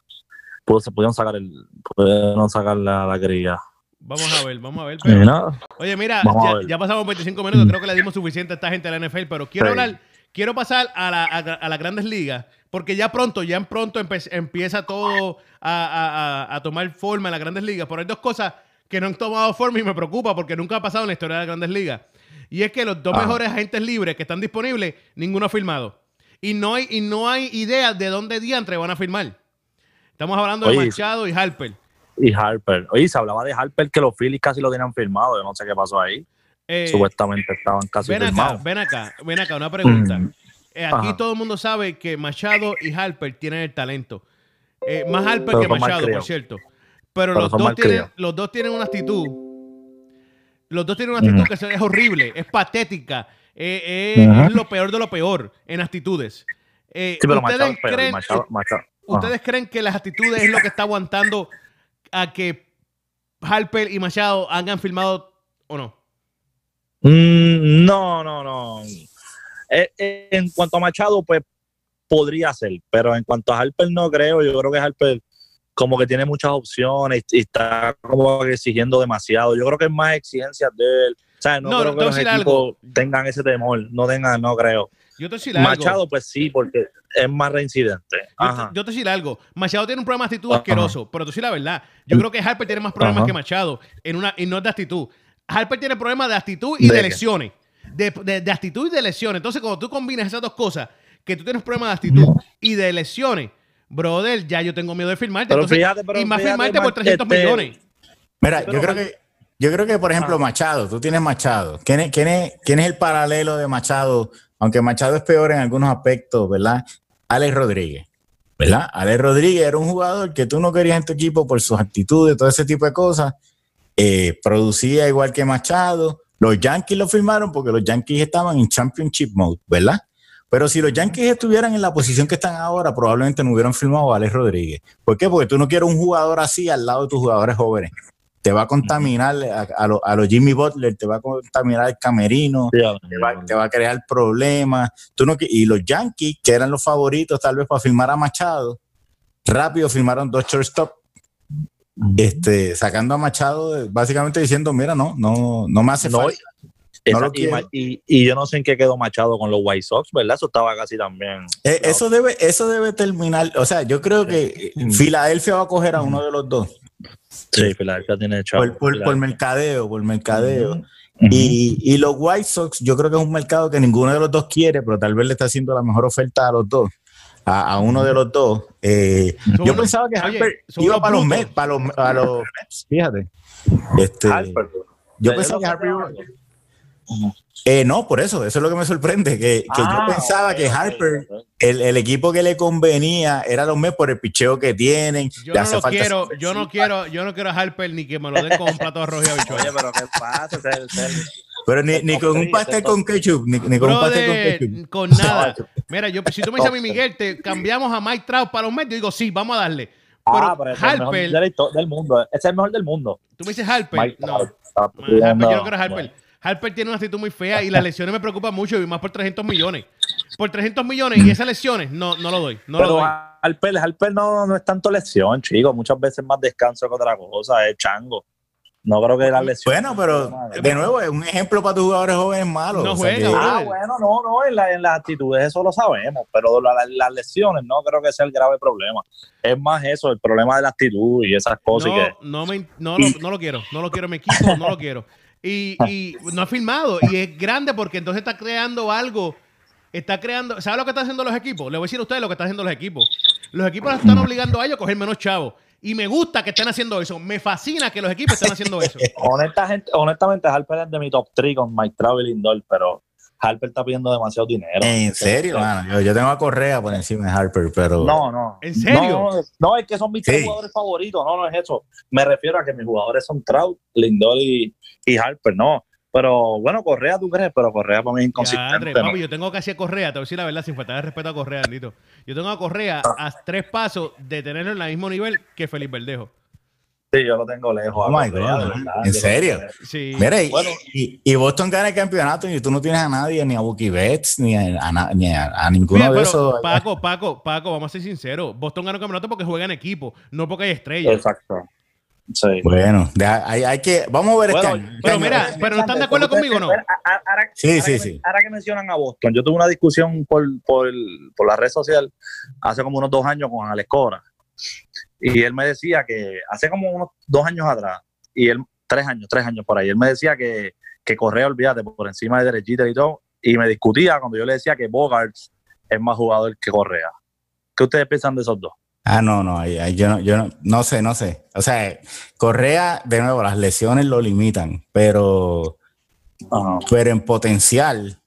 [SPEAKER 4] se pudieron sacar el pudieron sacar la, grilla.
[SPEAKER 2] Vamos a ver, vamos a ver. Pero-
[SPEAKER 4] nada,
[SPEAKER 2] Oye, mira, ya, pasamos 25 minutos, creo que le dimos suficiente a esta gente de la NFL, pero quiero
[SPEAKER 4] Sí.
[SPEAKER 2] hablar, quiero pasar a, la- a- a las grandes ligas, porque ya pronto, ya en pronto empieza todo a, a- tomar forma en las grandes ligas, pero hay dos cosas que no han tomado forma y me preocupa porque nunca ha pasado en la historia de las grandes ligas. Y es que los dos
[SPEAKER 4] Ah.
[SPEAKER 2] mejores agentes libres que están disponibles, ninguno ha firmado. Y no hay, y no hay idea de dónde diantre van a firmar. Estamos hablando de Machado y Harper.
[SPEAKER 4] Y Harper. Oye, se hablaba de Harper que los Phillies casi lo tenían firmado. Yo no sé qué pasó ahí.
[SPEAKER 2] Eh,
[SPEAKER 4] Supuestamente estaban casi
[SPEAKER 2] ven acá, ven acá, ven acá, una pregunta.
[SPEAKER 4] Mm.
[SPEAKER 2] Eh, aquí
[SPEAKER 4] Ajá.
[SPEAKER 2] todo el mundo sabe que Machado y Harper tienen el talento. Eh, más Harper
[SPEAKER 4] Pero
[SPEAKER 2] que Machado, por cierto. Pero,
[SPEAKER 4] Pero
[SPEAKER 2] los, dos tienen, los dos tienen una actitud. Los dos tienen una actitud
[SPEAKER 4] Ujú.
[SPEAKER 2] que es horrible, es patética. eh, eh. Es lo peor de lo peor en actitudes. Eh,
[SPEAKER 4] Sí, pero
[SPEAKER 2] ¿ustedes,
[SPEAKER 4] Machado,
[SPEAKER 2] creen,
[SPEAKER 4] Machado, Machado. Ajá.
[SPEAKER 2] ¿Ustedes creen que las actitudes es lo que está aguantando a que Harper y Machado hayan filmado o no?
[SPEAKER 4] Mm, no, no, no. Eh, eh, en cuanto a Machado, pues podría ser, pero en cuanto a Harper no creo. Yo creo que Harper como que tiene muchas opciones y está como exigiendo demasiado. Yo creo que es más exigencias de él. O sea, no,
[SPEAKER 2] No,
[SPEAKER 4] creo que los equipos tengan ese temor. No tengan, no creo.
[SPEAKER 2] Yo te decir algo.
[SPEAKER 4] Machado, pues sí, porque es más reincidente.
[SPEAKER 2] Yo te,
[SPEAKER 4] Ajá.
[SPEAKER 2] yo te voy a decir algo. Machado tiene un problema de actitud
[SPEAKER 4] Ajá.
[SPEAKER 2] asqueroso, pero tú sí la verdad. Yo creo que Harper tiene más problemas
[SPEAKER 4] Ajá.
[SPEAKER 2] que Machado en una, y no es de actitud. Harper tiene problemas de actitud y de,
[SPEAKER 4] ¿De
[SPEAKER 2] lesiones. De, de- de actitud y de lesiones. Entonces, cuando tú combinas esas dos cosas, que tú tienes problemas de actitud y de lesiones, brother, ya yo tengo miedo de firmarte.
[SPEAKER 4] Pero
[SPEAKER 2] Entonces,
[SPEAKER 4] fíjate, pero
[SPEAKER 2] y más
[SPEAKER 4] fíjate,
[SPEAKER 2] firmarte por
[SPEAKER 4] Mar-
[SPEAKER 2] 300
[SPEAKER 4] este-
[SPEAKER 2] millones.
[SPEAKER 3] Mira, yo creo que, yo creo que, por ejemplo,
[SPEAKER 4] Ah.
[SPEAKER 3] Machado, tú tienes Machado. ¿Quién es, quién, es, quién es el paralelo de Machado? Aunque Machado es peor en algunos aspectos, ¿verdad? Alex Rodríguez, ¿verdad? Alex Rodríguez era un jugador que tú no querías en tu equipo por sus actitudes, todo ese tipo de cosas. Eh, producía igual que Machado. Los Yankees lo firmaron porque los Yankees estaban en Championship Mode, ¿verdad? Pero si los Yankees estuvieran en la posición que están ahora, probablemente no hubieran firmado a Alex Rodríguez. ¿Por qué? Porque tú no quieres un jugador así al lado de tus jugadores jóvenes. Te va a contaminar a, a los Jimmy Butler, te va a contaminar el camerino,
[SPEAKER 4] Sí,
[SPEAKER 3] te va, te va a crear problemas. Tú no, y los Yankees, que eran los favoritos tal vez para firmar a Machado, rápido firmaron dos shortstop, este, sacando a Machado, básicamente diciendo, mira, no, no, no me hace
[SPEAKER 4] No,
[SPEAKER 3] falta.
[SPEAKER 4] Y, yo no sé en qué quedó Machado con los White Sox, ¿verdad? Eso estaba casi también.
[SPEAKER 3] Eh, eso debe, eso debe terminar. O sea, yo creo que eh, Filadelfia va a coger a uno de los dos.
[SPEAKER 4] Sí, Filadelfia tiene chavo.
[SPEAKER 3] Por, por- mercadeo, por mercadeo. Y, y los White Sox, yo creo que es un mercado que ninguno de los dos quiere, pero tal vez le está haciendo la mejor oferta a los dos, a, a uno de los dos. Eh, yo pensaba que Harper iba para los. Mets, para, los, para los [LAUGHS] Mets, fíjate. Este,
[SPEAKER 4] Harper.
[SPEAKER 3] yo
[SPEAKER 4] ¿Es
[SPEAKER 3] pensaba que Harper iba-? Eh, no, por eso, eso es lo que me sorprende, que, que
[SPEAKER 4] Ah,
[SPEAKER 3] yo pensaba que Harper, el, el equipo que le convenía era los Mets por el picheo que tienen.
[SPEAKER 2] Yo
[SPEAKER 3] le
[SPEAKER 2] no
[SPEAKER 3] hace
[SPEAKER 2] lo
[SPEAKER 3] falta
[SPEAKER 2] quiero, yo no quiero, yo no quiero a Harper ni que me lo den con un plato de arroz y habichuela.
[SPEAKER 4] Oye, pero ¿qué pasa?
[SPEAKER 3] Pero ni, ni con un pastel con ketchup, ni, ni con un pastel con ketchup.
[SPEAKER 2] con nada. [LAUGHS] Mira, yo, si tú me dices a mí, Miguel, te cambiamos a Mike Trout para los Mets, yo digo, sí, vamos a darle. Pero
[SPEAKER 4] Ah, pero ese es el mejor
[SPEAKER 2] Harper,
[SPEAKER 4] del mundo. Es el mejor del mundo.
[SPEAKER 2] tú me dices Harper,
[SPEAKER 4] Mike
[SPEAKER 2] no.
[SPEAKER 4] Trout.
[SPEAKER 2] Harper, yo no quiero a Harper. Harper tiene una actitud muy fea y las lesiones me preocupan mucho y más por 300 millones. Por 300 millones y esas lesiones, no, no lo doy. No lo
[SPEAKER 4] pero
[SPEAKER 2] doy.
[SPEAKER 4] Harper, Harper no, no es tanto lesión, chicos. Muchas veces más descanso que otra cosa. Es chango. No creo que la lesión.
[SPEAKER 3] Bueno, pero de nuevo es un ejemplo para tus jugadores jóvenes malos.
[SPEAKER 2] No
[SPEAKER 3] o sea
[SPEAKER 2] juega,
[SPEAKER 3] que-
[SPEAKER 2] bro.
[SPEAKER 4] Ah, bueno, no, no, en, la- en las actitudes eso lo sabemos, pero la- la- las lesiones no creo que sea el grave problema. Es más eso, el problema de la actitud y esas cosas. y
[SPEAKER 2] No,
[SPEAKER 4] que,
[SPEAKER 2] no, me, no, lo, no lo quiero. No lo quiero en mi equipo, no lo quiero. Y, y no ha firmado. Y es grande porque entonces está creando algo. Está creando. ¿Sabe lo que están haciendo los equipos? Le voy a decir a ustedes lo que están haciendo los equipos. Los equipos los están obligando a ellos a coger menos chavos. Y me gusta que estén haciendo eso. Me fascina que los equipos estén haciendo eso. [LAUGHS]
[SPEAKER 4] Honesta, gente- honestamente, Harper es de mi top 3 con Mike y Lindor, pero Harper está pidiendo demasiado dinero.
[SPEAKER 3] En serio, mano. Yo, yo tengo a Correa por encima de Harper, pero.
[SPEAKER 4] No, no.
[SPEAKER 2] ¿En serio?
[SPEAKER 4] No, no, es que son mis tres jugadores favoritos. No, no es eso. Me refiero a que mis jugadores son Trout, Lindor y, y Harper. No. Pero bueno, Correa tú crees, pero Correa para mí es inconsistente.
[SPEAKER 2] Yadre,
[SPEAKER 4] ¿no?
[SPEAKER 2] papi, yo tengo casi a Correa, te voy a decir la verdad, sin faltar de respeto a Correa, Andito. Yo tengo a Correa a tres pasos de tenerlo en el mismo nivel que Felipe Verdejo.
[SPEAKER 4] Sí, yo lo tengo lejos.
[SPEAKER 3] Oh my God, ¿En
[SPEAKER 4] yo
[SPEAKER 3] serio?
[SPEAKER 2] Sí.
[SPEAKER 3] Mira, y,
[SPEAKER 4] Bueno.
[SPEAKER 3] y, y Boston gana el campeonato y tú no tienes a nadie, ni a Bucky Betts, ni a, a ni a- a ninguno
[SPEAKER 2] Mira,
[SPEAKER 3] de
[SPEAKER 2] pero,
[SPEAKER 3] esos.
[SPEAKER 2] Paco, Paco, Paco, vamos a ser sinceros. Boston ganó el campeonato porque juega en equipo, no porque hay estrellas.
[SPEAKER 4] Exacto. Sí.
[SPEAKER 3] Bueno, hay, hay que. Vamos a ver este
[SPEAKER 4] Bueno,
[SPEAKER 3] año. Este
[SPEAKER 2] pero
[SPEAKER 3] año-
[SPEAKER 2] mira, pero no están de acuerdo conmigo, ¿no?
[SPEAKER 4] Ahora- ahora-
[SPEAKER 3] Sí,
[SPEAKER 4] ahora
[SPEAKER 3] sí,
[SPEAKER 4] que-
[SPEAKER 3] sí.
[SPEAKER 4] Ahora que mencionan a Boston, yo tuve una discusión por, por, por la red social hace como unos dos años con Alex Cora. Y él me decía que hace como unos dos años atrás, y él, tres años, tres años por ahí, él me decía que, que Correa, olvídate, por encima de Derechita y todo, y me discutía cuando yo le decía que Bogarts es más jugador que Correa. ¿Qué ustedes piensan de esos dos?
[SPEAKER 3] Ah, no, no, yo, no, yo no, no sé, no sé. O sea, Correa, de nuevo, las lesiones lo limitan, pero, pero en potencial,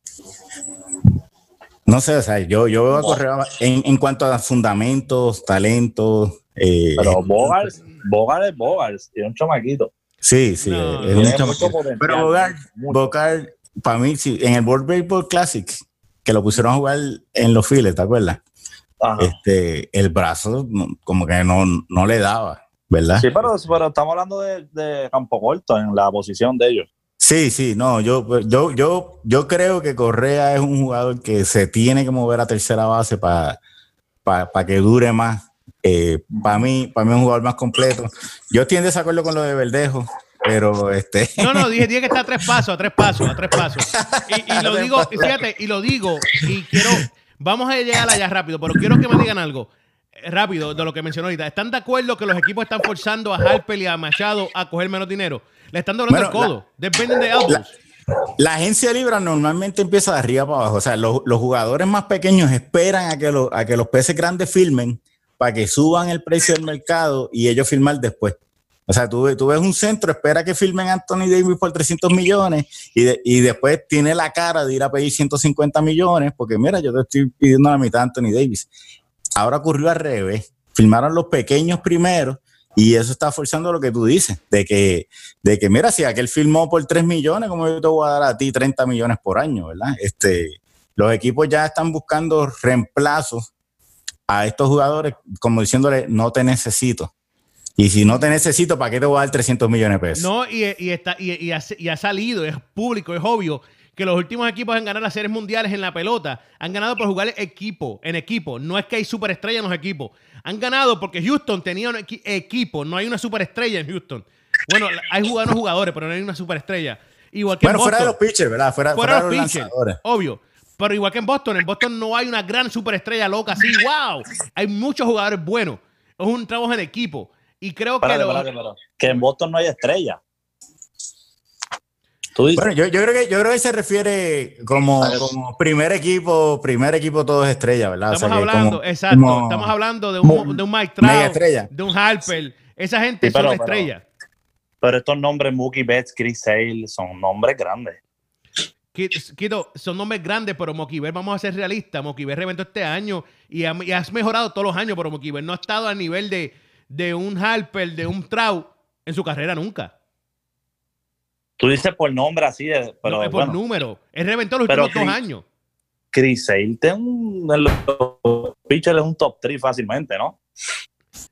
[SPEAKER 3] No sé, o sea, yo, yo veo a Correa en, en cuanto a fundamentos, talentos. Eh,
[SPEAKER 4] Pero Bogart, Bogart es Bogart, y es un chamaquito.
[SPEAKER 3] sí, sí,
[SPEAKER 2] No,
[SPEAKER 3] es un
[SPEAKER 4] Tiene
[SPEAKER 3] chamaquito. Pero Bogart. Bogart, para mí, sí, en el World Baseball Classic, que lo pusieron a jugar en los files, ¿te acuerdas?
[SPEAKER 4] Ajá.
[SPEAKER 3] Este, el brazo como que no, no le daba, ¿verdad?
[SPEAKER 4] Sí, pero, pero estamos hablando de, de campo corto en la posición de ellos.
[SPEAKER 3] Sí, sí, no, yo, yo, yo, yo creo que Correa es un jugador que se tiene que mover a tercera base para que dure más. Para mí, para mí es un jugador más completo. Yo estoy en desacuerdo con lo de Verdejo, pero este. [LAUGHS]
[SPEAKER 2] No, no, dije, dije que está a tres pasos, a tres pasos, a tres pasos. Y, y lo [LAUGHS] digo, y fíjate, y lo digo, y quiero, vamos a llegar allá rápido, pero quiero que me digan algo eh, rápido de lo que mencionó ahorita. ¿Están de acuerdo que los equipos están forzando a Harper y a Machado a coger menos dinero? Le están doblando el
[SPEAKER 3] Bueno,
[SPEAKER 2] codo. Dependen de elbows.
[SPEAKER 3] La agencia libre normalmente empieza de arriba para abajo. O sea, los, los jugadores más pequeños esperan a que, lo- a que los peces grandes firmen para que suban el precio del mercado y ellos firmar después. O sea, tú, ve- tú ves un centro, espera que firmen Anthony Davis por 300 millones y después tiene la cara de ir a pedir 150 millones porque mira, yo te estoy pidiendo la mitad de Anthony Davis. Ahora ocurrió al revés. Firmaron los pequeños primero y eso está forzando lo que tú dices, de que, de que mira, si aquel firmó por 3 millones, como yo te voy a dar a ti 30 millones por año, ¿verdad? Este, los equipos ya están buscando reemplazos a estos jugadores, como diciéndole, no te necesito. Y si no te necesito, ¿para qué te voy a dar 300 millones de pesos?
[SPEAKER 2] No, y, y está, y, y ha, y ha salido, es público, es obvio, que los últimos equipos en ganar las series mundiales en la pelota han ganado por jugar equipo, en equipo. No es que hay superestrella en los equipos. Han ganado porque Houston tenía un equi- equipo, no hay una superestrella en Houston. Bueno, hay jugadores, jugadores, pero no hay una superestrella. Igual que
[SPEAKER 3] bueno,
[SPEAKER 2] en
[SPEAKER 3] fuera de los pitchers, ¿verdad? Fuera,
[SPEAKER 2] Fuera
[SPEAKER 3] fuera
[SPEAKER 2] de los
[SPEAKER 3] los
[SPEAKER 2] pitchers, obvio. Pero igual que en Boston, en Boston no hay una gran superestrella loca así, wow. Hay muchos jugadores buenos. Es un trabajo en equipo. Y creo que lo-.
[SPEAKER 4] Que en Boston no hay estrella. Tú dices,
[SPEAKER 3] Bueno, yo, yo creo que yo creo que se refiere como, como primer equipo, primer equipo todo es estrella, ¿verdad? O sea,
[SPEAKER 2] Estamos hablando,
[SPEAKER 3] como-
[SPEAKER 2] exacto,
[SPEAKER 3] como-
[SPEAKER 2] estamos hablando de un, de un Mike Trout,
[SPEAKER 3] estrella.
[SPEAKER 2] de un Harper. Esa gente
[SPEAKER 4] Sí, pero-
[SPEAKER 2] son
[SPEAKER 4] pero-
[SPEAKER 2] estrellas.
[SPEAKER 4] pero estos nombres, Mookie Betts, Chris Sale, son nombres grandes.
[SPEAKER 2] Qui- Quito, son nombres grandes, pero Moquiver, vamos a ser realistas. Moquiver reventó este año y, ha- y has mejorado todos los años, pero Moquiver no ha estado al nivel de, de un Harper, de un Trout en su carrera nunca.
[SPEAKER 4] Tú dices por nombre así, de, pero
[SPEAKER 2] No, es por
[SPEAKER 4] bueno,
[SPEAKER 2] número. Él reventó los
[SPEAKER 4] Pero
[SPEAKER 2] últimos dos años.
[SPEAKER 4] Chris Sale tiene un, en los pitchers es un top 3 fácilmente, ¿no?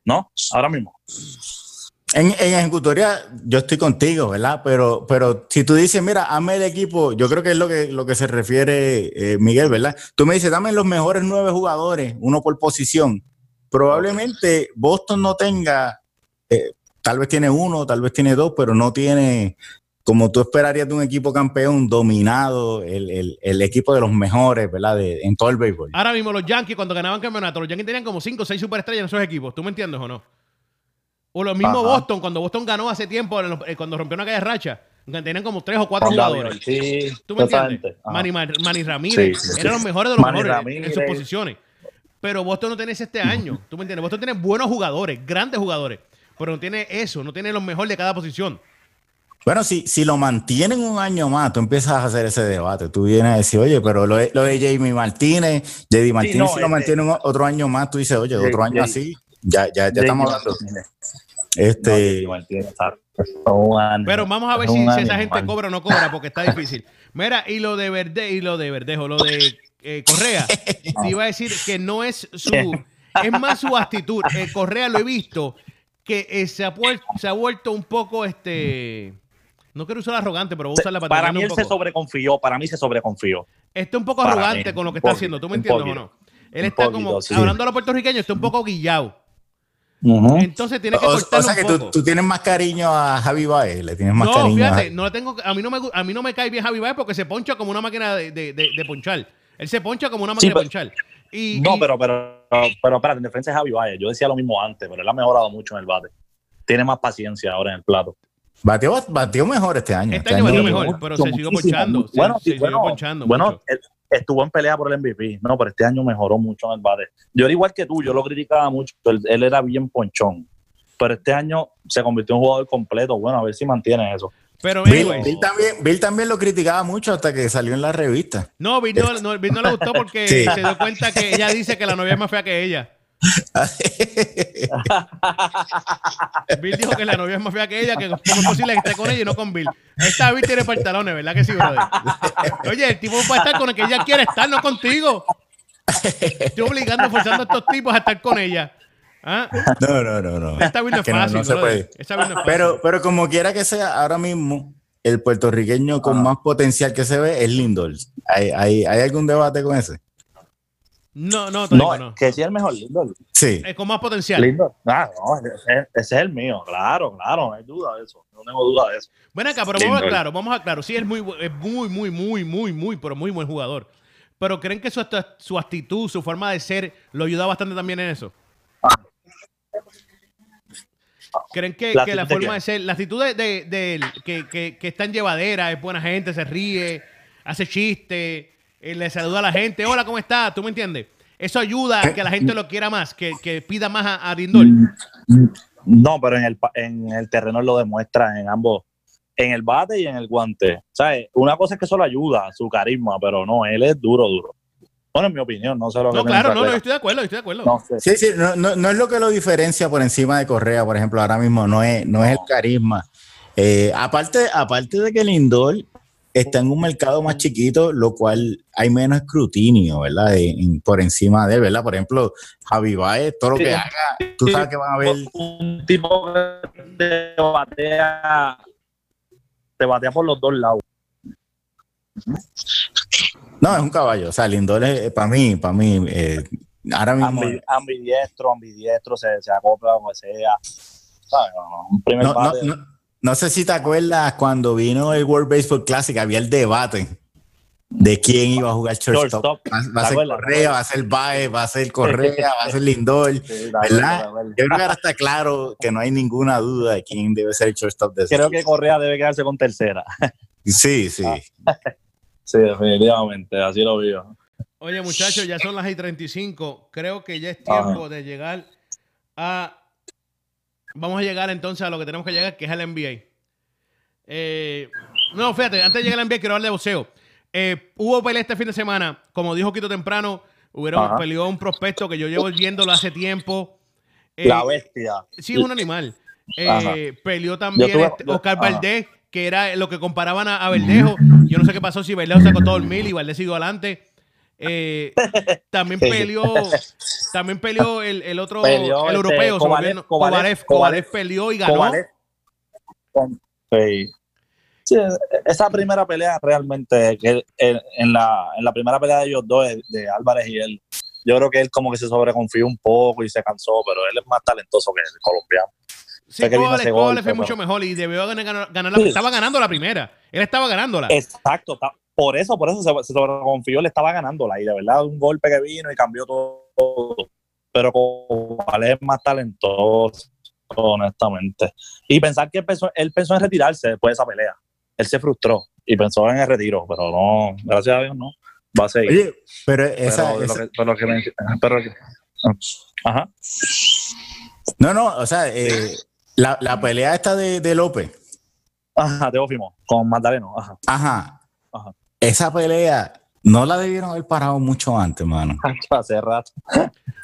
[SPEAKER 4] ¿No? Ahora mismo.
[SPEAKER 3] En, en ejecutoria yo estoy contigo, ¿verdad? Pero, pero si tú dices, mira, hazme el equipo, yo creo que es lo que, lo que se refiere eh, Miguel, ¿verdad? Tú me dices, dame los mejores nueve jugadores, uno por posición. Probablemente Boston no tenga, eh, tal vez tiene uno, tal vez tiene dos, pero no tiene, como tú esperarías de un equipo campeón, dominado, el, el- equipo de los mejores, ¿verdad? De- en todo el béisbol.
[SPEAKER 2] Ahora mismo los Yankees, cuando ganaban campeonato, los Yankees tenían como 5 o 6 superestrellas en esos equipos. ¿Tú me entiendes o no? O lo mismo
[SPEAKER 4] Ajá.
[SPEAKER 2] Boston, cuando Boston ganó hace tiempo, eh, cuando rompió una calle racha, tenían como 3 o 4
[SPEAKER 4] Con David
[SPEAKER 2] jugadores.
[SPEAKER 4] Ortiz,
[SPEAKER 2] ¿Tú me entiendes? Manny, Manny Ramírez
[SPEAKER 4] Sí, sí,
[SPEAKER 2] eran
[SPEAKER 4] sí.
[SPEAKER 2] los mejores de los
[SPEAKER 4] Manny
[SPEAKER 2] mejores en- en sus posiciones. Pero Boston no tiene ese este año. ¿Tú me entiendes? Boston tiene buenos jugadores, grandes jugadores, pero no tiene eso, no tiene los mejores de cada posición.
[SPEAKER 3] Bueno, si, si lo mantienen un año más, tú empiezas a hacer ese debate. Tú vienes a decir, oye, pero lo de, lo de Jamie Martínez, JD Martínez,
[SPEAKER 4] no,
[SPEAKER 3] si lo
[SPEAKER 4] este-
[SPEAKER 3] mantienen otro año más, tú dices, oye,
[SPEAKER 4] J-
[SPEAKER 3] otro año
[SPEAKER 4] J-
[SPEAKER 3] así, ya, ya, ya estamos hablando.
[SPEAKER 4] Este,
[SPEAKER 3] Este,
[SPEAKER 2] Pero vamos a ver si, esa gente cobra o no cobra, porque está difícil. Mira, y lo de Verde, y lo de Verdejo, lo de eh, Correa, [LAUGHS] te iba a decir que no es su, es más su actitud. Eh, Correa lo he visto que eh, se, ha puer- se ha vuelto un poco este. No quiero usar arrogante, pero voy a usar la
[SPEAKER 4] para mí él se sobreconfió, para mí se sobreconfió.
[SPEAKER 2] Está un poco
[SPEAKER 4] para
[SPEAKER 2] arrogante
[SPEAKER 4] mí,
[SPEAKER 2] con lo que está
[SPEAKER 4] poquito,
[SPEAKER 2] haciendo, ¿tú me entiendes o no? Él está
[SPEAKER 4] poquito,
[SPEAKER 2] como,
[SPEAKER 4] sí.
[SPEAKER 2] hablando a los puertorriqueños, está un poco guillado. Entonces tiene que
[SPEAKER 3] o, o sea
[SPEAKER 2] un
[SPEAKER 3] que
[SPEAKER 2] poco.
[SPEAKER 3] tú, tú tienes más cariño a Javi Baez, le tienes más
[SPEAKER 2] no,
[SPEAKER 3] cariño a
[SPEAKER 2] fíjate,
[SPEAKER 3] Javi.
[SPEAKER 2] no le tengo, a mí no me, a mí no me cae bien Javi Baez porque se poncha como una máquina de, de, de- de ponchar. Él se poncha como una máquina
[SPEAKER 4] pero-
[SPEAKER 2] de ponchar. Y,
[SPEAKER 4] No,
[SPEAKER 2] y-
[SPEAKER 4] pero, pero, pero espérate, en defensa de Javi Valle, yo decía lo mismo antes, pero él ha mejorado mucho en el bate. Tiene más paciencia ahora en el plato.
[SPEAKER 3] Batió, batió mejor este año.
[SPEAKER 2] Este año batió
[SPEAKER 3] año-
[SPEAKER 2] mejor, pero se siguió ponchando. Se,
[SPEAKER 4] Bueno,
[SPEAKER 2] se
[SPEAKER 4] sí,
[SPEAKER 2] siguió
[SPEAKER 4] bueno,
[SPEAKER 2] ponchando
[SPEAKER 4] bueno,
[SPEAKER 2] mucho.
[SPEAKER 4] Estuvo en pelea por el MVP, no, pero este año mejoró mucho en el bate. Yo era igual que tú, yo lo criticaba mucho, él, él era bien ponchón, pero este año se convirtió en un jugador completo. Bueno, a ver si mantiene eso.
[SPEAKER 2] Pero,
[SPEAKER 3] Bill, también, Bill también lo criticaba mucho hasta que salió en la revista.
[SPEAKER 2] no, Bill no, no, Bill no le gustó porque [LAUGHS]
[SPEAKER 3] Sí.
[SPEAKER 2] se dio cuenta que ella dice que la novia es más fea que ella. [LAUGHS] Bill dijo que la novia es más fea que ella, que es posible que esté con ella y no con Bill. Esta Bill tiene pantalones, ¿verdad que sí, brother? Oye, el tipo va a estar con el que ella quiere estar, no contigo. Estoy obligando, forzando a estos tipos a estar con ella. ¿Ah?
[SPEAKER 3] no, no, no, no.
[SPEAKER 2] Esta Bill no es
[SPEAKER 3] no-
[SPEAKER 2] fácil,
[SPEAKER 3] no se
[SPEAKER 2] brother.
[SPEAKER 3] puede.
[SPEAKER 2] Esta Bill no es fácil.
[SPEAKER 3] Pero, pero como quiera que sea, ahora mismo el puertorriqueño con más potencial que se ve es Lindor. ¿Hay, hay, hay algún debate con ese?
[SPEAKER 2] No, no, digo,
[SPEAKER 4] No,
[SPEAKER 2] no.
[SPEAKER 4] que sí es el mejor, Lindor.
[SPEAKER 3] Sí.
[SPEAKER 2] Es con más potencial.
[SPEAKER 4] Lindor. Ah, no, ese, ese es el mío, claro, claro, no hay duda de eso. No tengo duda de eso.
[SPEAKER 2] Ven acá, pero vamos a claro, vamos a claro. Sí, es muy, es muy, muy, muy, muy, muy, pero muy buen jugador. Pero ¿creen que su, su actitud, su forma de ser, lo ayuda bastante también en eso? ¿Creen que,
[SPEAKER 4] ¿La
[SPEAKER 2] que la
[SPEAKER 4] actitud de
[SPEAKER 2] forma de ser, la actitud de, de- de él, que, que, que es tan llevadera, es buena gente, se ríe, hace chistes, eh, le saluda a la gente, hola, ¿cómo estás? ¿Tú me entiendes? Eso ayuda a que la gente lo quiera más, que, que pida más a, a Lindor.
[SPEAKER 4] No, pero en el, en el terreno lo demuestra en ambos, en el bate y en el guante. ¿Sabes? Una cosa es que eso lo ayuda, su carisma, pero no, él es duro, duro. Bueno, en mi opinión, no sé lo que
[SPEAKER 2] No,
[SPEAKER 4] piensa
[SPEAKER 2] claro, no, no, estoy de acuerdo, estoy de acuerdo.
[SPEAKER 4] No sé.
[SPEAKER 3] Sí, sí, no, no, no es lo que lo diferencia por encima de Correa, por ejemplo, ahora mismo no es, no es el carisma. Eh, aparte, aparte de que Lindor está en un mercado más chiquito, lo cual hay menos escrutinio, ¿verdad? En- por encima de él, ¿verdad? Por ejemplo, Javi Baez, todo lo que
[SPEAKER 4] Sí.
[SPEAKER 3] haga, tú sabes que van a ver.
[SPEAKER 4] Un tipo que te batea, te batea por los dos lados.
[SPEAKER 3] No, es un caballo. O sea, Lindor es para mí, para mí, eh, ahora mismo.
[SPEAKER 4] Ambi- ambidiestro, ambidiestro, se, se acopla como sea. ¿Sabes? Un primer
[SPEAKER 3] No, no, no, no sé si te acuerdas cuando vino el World Baseball Classic, había el debate de quién iba a jugar shortstop.
[SPEAKER 4] Shortstop.
[SPEAKER 3] Va, va a
[SPEAKER 4] ¿Te
[SPEAKER 3] ser? Correa, va a ser Baez, va a ser Correa, va a ser Lindor. [LAUGHS]
[SPEAKER 4] Sí,
[SPEAKER 3] ¿verdad? Yo creo que ahora está claro que no hay ninguna duda de quién debe ser el shortstop de ese
[SPEAKER 4] Creo que. Correa debe quedarse con tercera. [LAUGHS]
[SPEAKER 3] Sí, sí.
[SPEAKER 4] Ah. [LAUGHS] Sí, definitivamente, así lo veo.
[SPEAKER 2] Oye, muchachos, ya son las y 35. Creo que ya es
[SPEAKER 4] Ajá.
[SPEAKER 2] tiempo de llegar a. Vamos a llegar entonces a lo que tenemos que llegar, que es el NBA. Eh, no, fíjate, antes de llegar al NBA, quiero hablar de boxeo. Eh, hubo pelea este fin de semana. Como dijo Quito temprano, hubieron,
[SPEAKER 4] Ajá.
[SPEAKER 2] peleó un prospecto que yo llevo viéndolo hace tiempo. Eh,
[SPEAKER 4] La bestia.
[SPEAKER 2] Sí, es un animal. Eh, peleó también
[SPEAKER 4] tuve-
[SPEAKER 2] este Oscar. Valdés, que era lo que comparaban a, a Verdejo. Yo no sé qué pasó si Verdejo sacó todo el mil y Valdés siguió adelante. Eh, [LAUGHS] también peleó, también peleó el, el otro,
[SPEAKER 4] Peleó,
[SPEAKER 2] el
[SPEAKER 4] este,
[SPEAKER 2] europeo,
[SPEAKER 4] Kovalev,
[SPEAKER 2] Kovalev, peleó y ganó.
[SPEAKER 4] Sí. Sí, esa primera pelea realmente, que en, en la, en la primera pelea de ellos dos, de, Álvarez y él, yo creo que él como que se sobreconfió un poco y se cansó, pero él es más talentoso que el colombiano.
[SPEAKER 2] Sí, Kovalev, Kovalev
[SPEAKER 4] golpe,
[SPEAKER 2] fue
[SPEAKER 4] pero-
[SPEAKER 2] mucho mejor y debió ganar, ganar- la,
[SPEAKER 4] Sí.
[SPEAKER 2] estaba ganando la primera. Él estaba ganándola.
[SPEAKER 4] Exacto, por eso, por eso se, se sobreconfió, le estaba ganándola y de verdad un golpe que vino y cambió todo. Pero Kovalev es más talentoso, honestamente. Y pensar que él pensó, él pensó en retirarse después de esa pelea. Él se frustró y pensó en el retiro, pero no, gracias a Dios no. Va a seguir.
[SPEAKER 3] Oye, pero
[SPEAKER 4] pero,
[SPEAKER 3] esa,
[SPEAKER 4] lo
[SPEAKER 3] esa-
[SPEAKER 4] que, pero pero ajá.
[SPEAKER 3] no, no, o sea, eh, la, la pelea esta de, de López,
[SPEAKER 4] Ajá, Teófimo, con Magdaleno. Ajá,
[SPEAKER 3] Ajá. Esa pelea no la debieron haber parado mucho antes, mano. [LAUGHS]
[SPEAKER 4] Hace rato.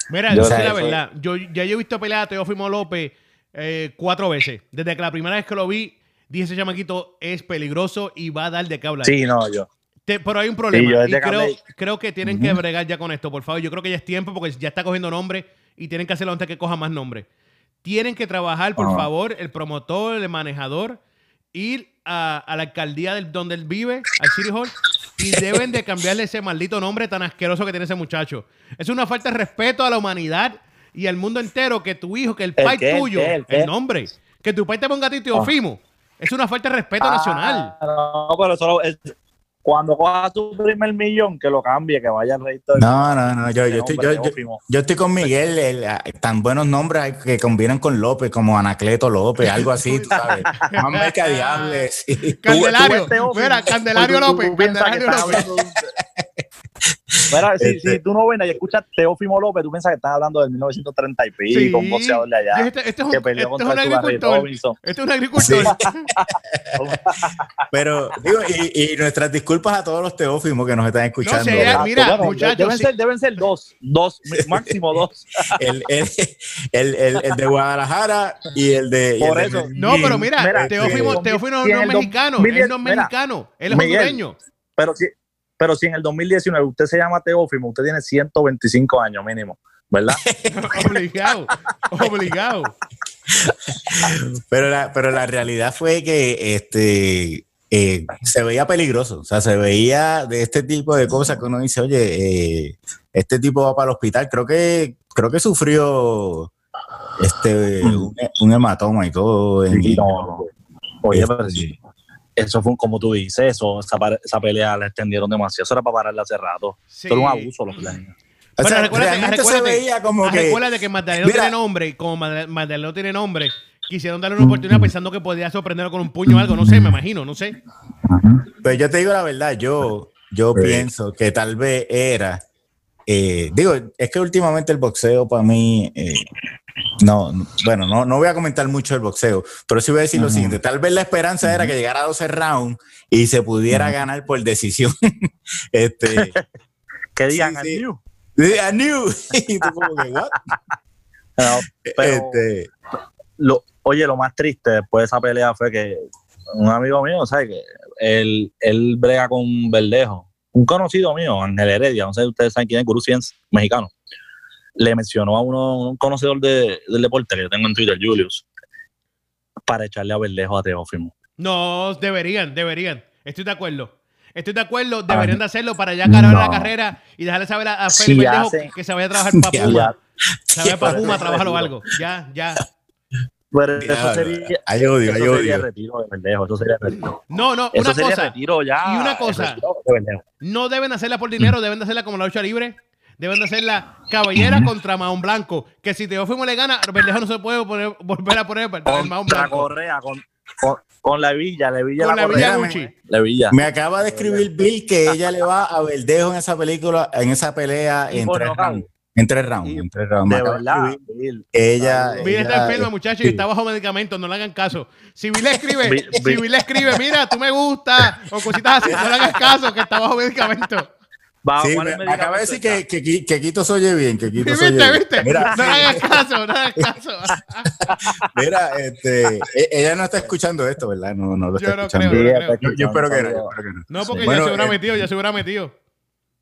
[SPEAKER 2] Mira,
[SPEAKER 4] Yo
[SPEAKER 2] sé la
[SPEAKER 3] fue-
[SPEAKER 2] verdad. Yo, ya yo he visto pelear a Teófimo López eh, cuatro veces. Desde que la primera vez que lo vi, dije ese chamaquito es peligroso y va a dar de qué hablar.
[SPEAKER 4] Sí, no, yo.
[SPEAKER 2] Te- pero hay un problema.
[SPEAKER 4] yo
[SPEAKER 2] y creo, creo que tienen que bregar ya con esto, por favor. Yo creo que ya es tiempo porque ya está cogiendo nombre y tienen que hacerlo antes que coja más nombre. Tienen que trabajar, por favor, el promotor, el manejador, ir a, a la alcaldía del, donde él vive, al City Hall, y deben de cambiarle ese maldito nombre tan asqueroso que tiene ese muchacho. Es una falta de respeto a la humanidad y al mundo entero que tu hijo, que el
[SPEAKER 4] ¿El
[SPEAKER 2] pai
[SPEAKER 4] qué? ¿El
[SPEAKER 2] tuyo,
[SPEAKER 4] qué? ¿El qué?
[SPEAKER 2] el nombre, que tu pai te ponga a ti Teofimo. Es una falta de respeto nacional.
[SPEAKER 4] Ah, no, pero cuando coja su primer millón, que lo cambie, que vaya al registro.
[SPEAKER 3] No, no, no, yo, yo, estoy, yo, yo- estoy con Miguel, el- tan buenos nombres que combinan con López, como Anacleto López, algo así, tú sabes, más [LAUGHS] mercadiables.
[SPEAKER 2] Candelario,
[SPEAKER 4] Teófimo,
[SPEAKER 2] mira, Candelario López, Candelario López.
[SPEAKER 4] Mira, si,
[SPEAKER 3] Este-
[SPEAKER 4] si tú no vienes y escuchas Teófimo López, tú piensas que estás hablando del 1930 y pico, un boxeador de allá.
[SPEAKER 2] Este, este es un,
[SPEAKER 4] que peleó
[SPEAKER 2] este es
[SPEAKER 4] contra
[SPEAKER 2] agricultor.
[SPEAKER 4] Robinson.
[SPEAKER 2] Este es un agricultor. [LAUGHS]
[SPEAKER 3] Pero, digo, y, y nuestras disculpas a todos los teófimos que nos están escuchando.
[SPEAKER 2] No, si ella-
[SPEAKER 4] Ah,
[SPEAKER 2] mira,
[SPEAKER 4] bueno,
[SPEAKER 2] muchachos,
[SPEAKER 4] Deben,
[SPEAKER 2] sí.
[SPEAKER 4] ser, deben ser dos, dos, [LAUGHS] máximo dos. [LAUGHS]
[SPEAKER 3] el, el, el, el- el de Guadalajara y el de. y
[SPEAKER 4] Por
[SPEAKER 3] el de
[SPEAKER 4] eso.
[SPEAKER 2] No, pero mira,
[SPEAKER 4] Mira,
[SPEAKER 2] Teófimo,
[SPEAKER 3] este,
[SPEAKER 2] Teófimo no es mexicano. Él no es mexicano. Él es hondureño.
[SPEAKER 4] Pero si, pero si en el 2019 usted se llama Teófimo, usted tiene 125 años mínimo, ¿verdad? [LAUGHS]
[SPEAKER 2] obligado. Obligado.
[SPEAKER 3] Pero la, pero la realidad fue que este eh, se veía peligroso. O sea, se veía de este tipo de cosas que uno dice, oye, eh, este tipo va para el hospital. Creo que, creo que sufrió este un, un hematoma y todo. en-
[SPEAKER 4] Sí, no. Oye,
[SPEAKER 3] este,
[SPEAKER 4] pero sí, eso fue un- como tú dices, eso, esa, pelea la extendieron demasiado. Eso era para pararla hace rato.
[SPEAKER 2] Sí.
[SPEAKER 4] Eso era un abuso los planes.
[SPEAKER 3] o
[SPEAKER 2] Pero
[SPEAKER 3] sea,
[SPEAKER 2] recuérdate-
[SPEAKER 3] realmente se
[SPEAKER 2] recuérdate-
[SPEAKER 3] veía como que.
[SPEAKER 2] Recuerda que Magdaleno
[SPEAKER 3] Mira.
[SPEAKER 2] tiene nombre y como Magda- Magdaleno tiene nombre, quisieron darle una oportunidad pensando que podía sorprenderlo con un puño o algo. No sé, me imagino, no sé.
[SPEAKER 3] Pero yo te digo la verdad, yo, yo
[SPEAKER 4] Sí.
[SPEAKER 3] pienso que tal vez era. eh, digo, es que últimamente el boxeo para mí. eh, no, no- bueno, no, no voy a comentar mucho el boxeo, pero sí voy a decir lo siguiente: tal vez la esperanza era que llegara a 12 rounds y se pudiera ganar por decisión. [LAUGHS] este, [LAUGHS]
[SPEAKER 4] Que digan,
[SPEAKER 3] Sí, sí.
[SPEAKER 4] "I knew". [LAUGHS]
[SPEAKER 3] Y tú como que, what?
[SPEAKER 4] No, pero-
[SPEAKER 3] Este,
[SPEAKER 4] lo, oye, lo más triste después de esa pelea fue que un amigo mío, ¿sabes? Que él, él brega con Verdejo, un conocido mío, Ángel Heredia, no sé si ustedes saben quién es, Guru mexicano. Le mencionó a uno, un conocedor de- del deporte que yo tengo en Twitter, Julius, para echarle a Verdejo a Teófimo.
[SPEAKER 2] No, deberían, deberían. Estoy de acuerdo. Estoy de acuerdo, deberían de hacerlo para ya acabar
[SPEAKER 4] No.
[SPEAKER 2] la carrera y dejarle saber a, a
[SPEAKER 4] Si
[SPEAKER 2] Felipe Verdejo
[SPEAKER 4] hacen-
[SPEAKER 2] que se vaya a trabajar para [LAUGHS]
[SPEAKER 3] Ya,
[SPEAKER 2] Puma. Se vaya para
[SPEAKER 3] ya.
[SPEAKER 2] Puma a trabajar o algo. Ya, ya.
[SPEAKER 4] Pero eso sería,
[SPEAKER 3] hay odio, hay
[SPEAKER 4] eso sería
[SPEAKER 3] odio.
[SPEAKER 4] retiro de Verdejo, eso sería retiro.
[SPEAKER 2] No, no,
[SPEAKER 4] Eso
[SPEAKER 2] una
[SPEAKER 4] sería
[SPEAKER 2] cosa.
[SPEAKER 4] retiro ya.
[SPEAKER 2] y una cosa.
[SPEAKER 4] de.
[SPEAKER 2] No deben hacerla por dinero, deben de hacerla como la lucha libre. Deben de hacerla cabellera contra Mahón Blanco. Que si Teófimo le gana, Verdejo no se puede poner- volver a poner el Mahón Blanco.
[SPEAKER 4] Correa, con, con, con la Villa, la Villa,
[SPEAKER 2] Con la Villa. Gucci.
[SPEAKER 4] La Villa.
[SPEAKER 3] Me acaba de escribir Bill que ella le va a Verdejo en esa película, en esa pelea
[SPEAKER 4] Y
[SPEAKER 3] en tres rounds. En tres rounds. En tres rounds.
[SPEAKER 4] De verdad. Bill.
[SPEAKER 3] ella.
[SPEAKER 2] Bill está
[SPEAKER 3] ella-
[SPEAKER 2] enferma, muchacho, y está bajo medicamentos, no le hagan caso. Si Bill le [LAUGHS] escribe,
[SPEAKER 4] Bill-
[SPEAKER 2] si
[SPEAKER 4] Bill-
[SPEAKER 2] escribe, mira, tú me gusta, o cositas así, no le hagas caso, que está bajo medicamentos.
[SPEAKER 4] Va,
[SPEAKER 3] Sí,
[SPEAKER 4] ¿cuál
[SPEAKER 3] me,
[SPEAKER 4] es el
[SPEAKER 3] me acaba de decir que, que, Quito se oye bien, que Quito se oye
[SPEAKER 2] ¿Viste,
[SPEAKER 3] bien.
[SPEAKER 2] viste?
[SPEAKER 3] Mira,
[SPEAKER 2] no hagas caso, no hagas [LAUGHS] caso. [LAUGHS]
[SPEAKER 3] mira, este, e- ella no está escuchando esto, ¿verdad? No, no lo
[SPEAKER 2] Yo
[SPEAKER 3] está
[SPEAKER 2] no
[SPEAKER 3] escuchando.
[SPEAKER 2] creo.
[SPEAKER 3] Yo, yo espero que no, yo
[SPEAKER 4] escuchando.
[SPEAKER 3] espero que no.
[SPEAKER 2] No, porque ya se hubiera
[SPEAKER 3] eh,
[SPEAKER 2] metido, ya se hubiera metido.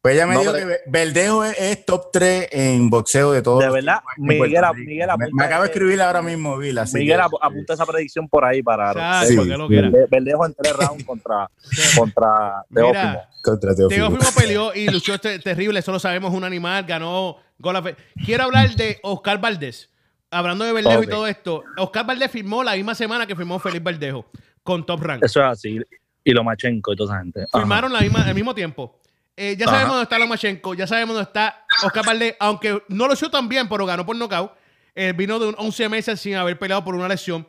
[SPEAKER 3] Pues ella me
[SPEAKER 4] No,
[SPEAKER 3] dijo
[SPEAKER 4] pero-
[SPEAKER 3] que Verdejo es, es top 3 en boxeo de todos.
[SPEAKER 4] De
[SPEAKER 3] los
[SPEAKER 4] verdad, Miguel. Miguel
[SPEAKER 3] me,
[SPEAKER 4] apunta
[SPEAKER 3] me acaba de escribir ahora mismo, Bill. Así
[SPEAKER 4] Miguel
[SPEAKER 3] que-
[SPEAKER 4] apunta esa predicción por ahí para
[SPEAKER 3] Sí.
[SPEAKER 2] lo
[SPEAKER 4] Verdejo en tres rounds contra, [LAUGHS] contra Teófimo.
[SPEAKER 3] Contra Teófimo.
[SPEAKER 2] Teófimo peleó y luchó te- terrible, eso lo sabemos, un animal, ganó gol a fe- Quiero hablar de Oscar Valdés. Hablando de Verdejo y todo esto, Oscar Valdés firmó la misma semana que firmó Felipe Verdejo con Top Rank.
[SPEAKER 4] Eso es así. Y Lomachenko y toda esa gente. Ajá.
[SPEAKER 2] Firmaron la misma, al mismo tiempo. Eh, ya
[SPEAKER 4] Ajá.
[SPEAKER 2] sabemos dónde está Lomachenko, ya sabemos dónde está Oscar Valdés, aunque no lo hizo tan bien, pero ganó por nocaut. Eh, vino de un 11 meses sin haber peleado por una lesión.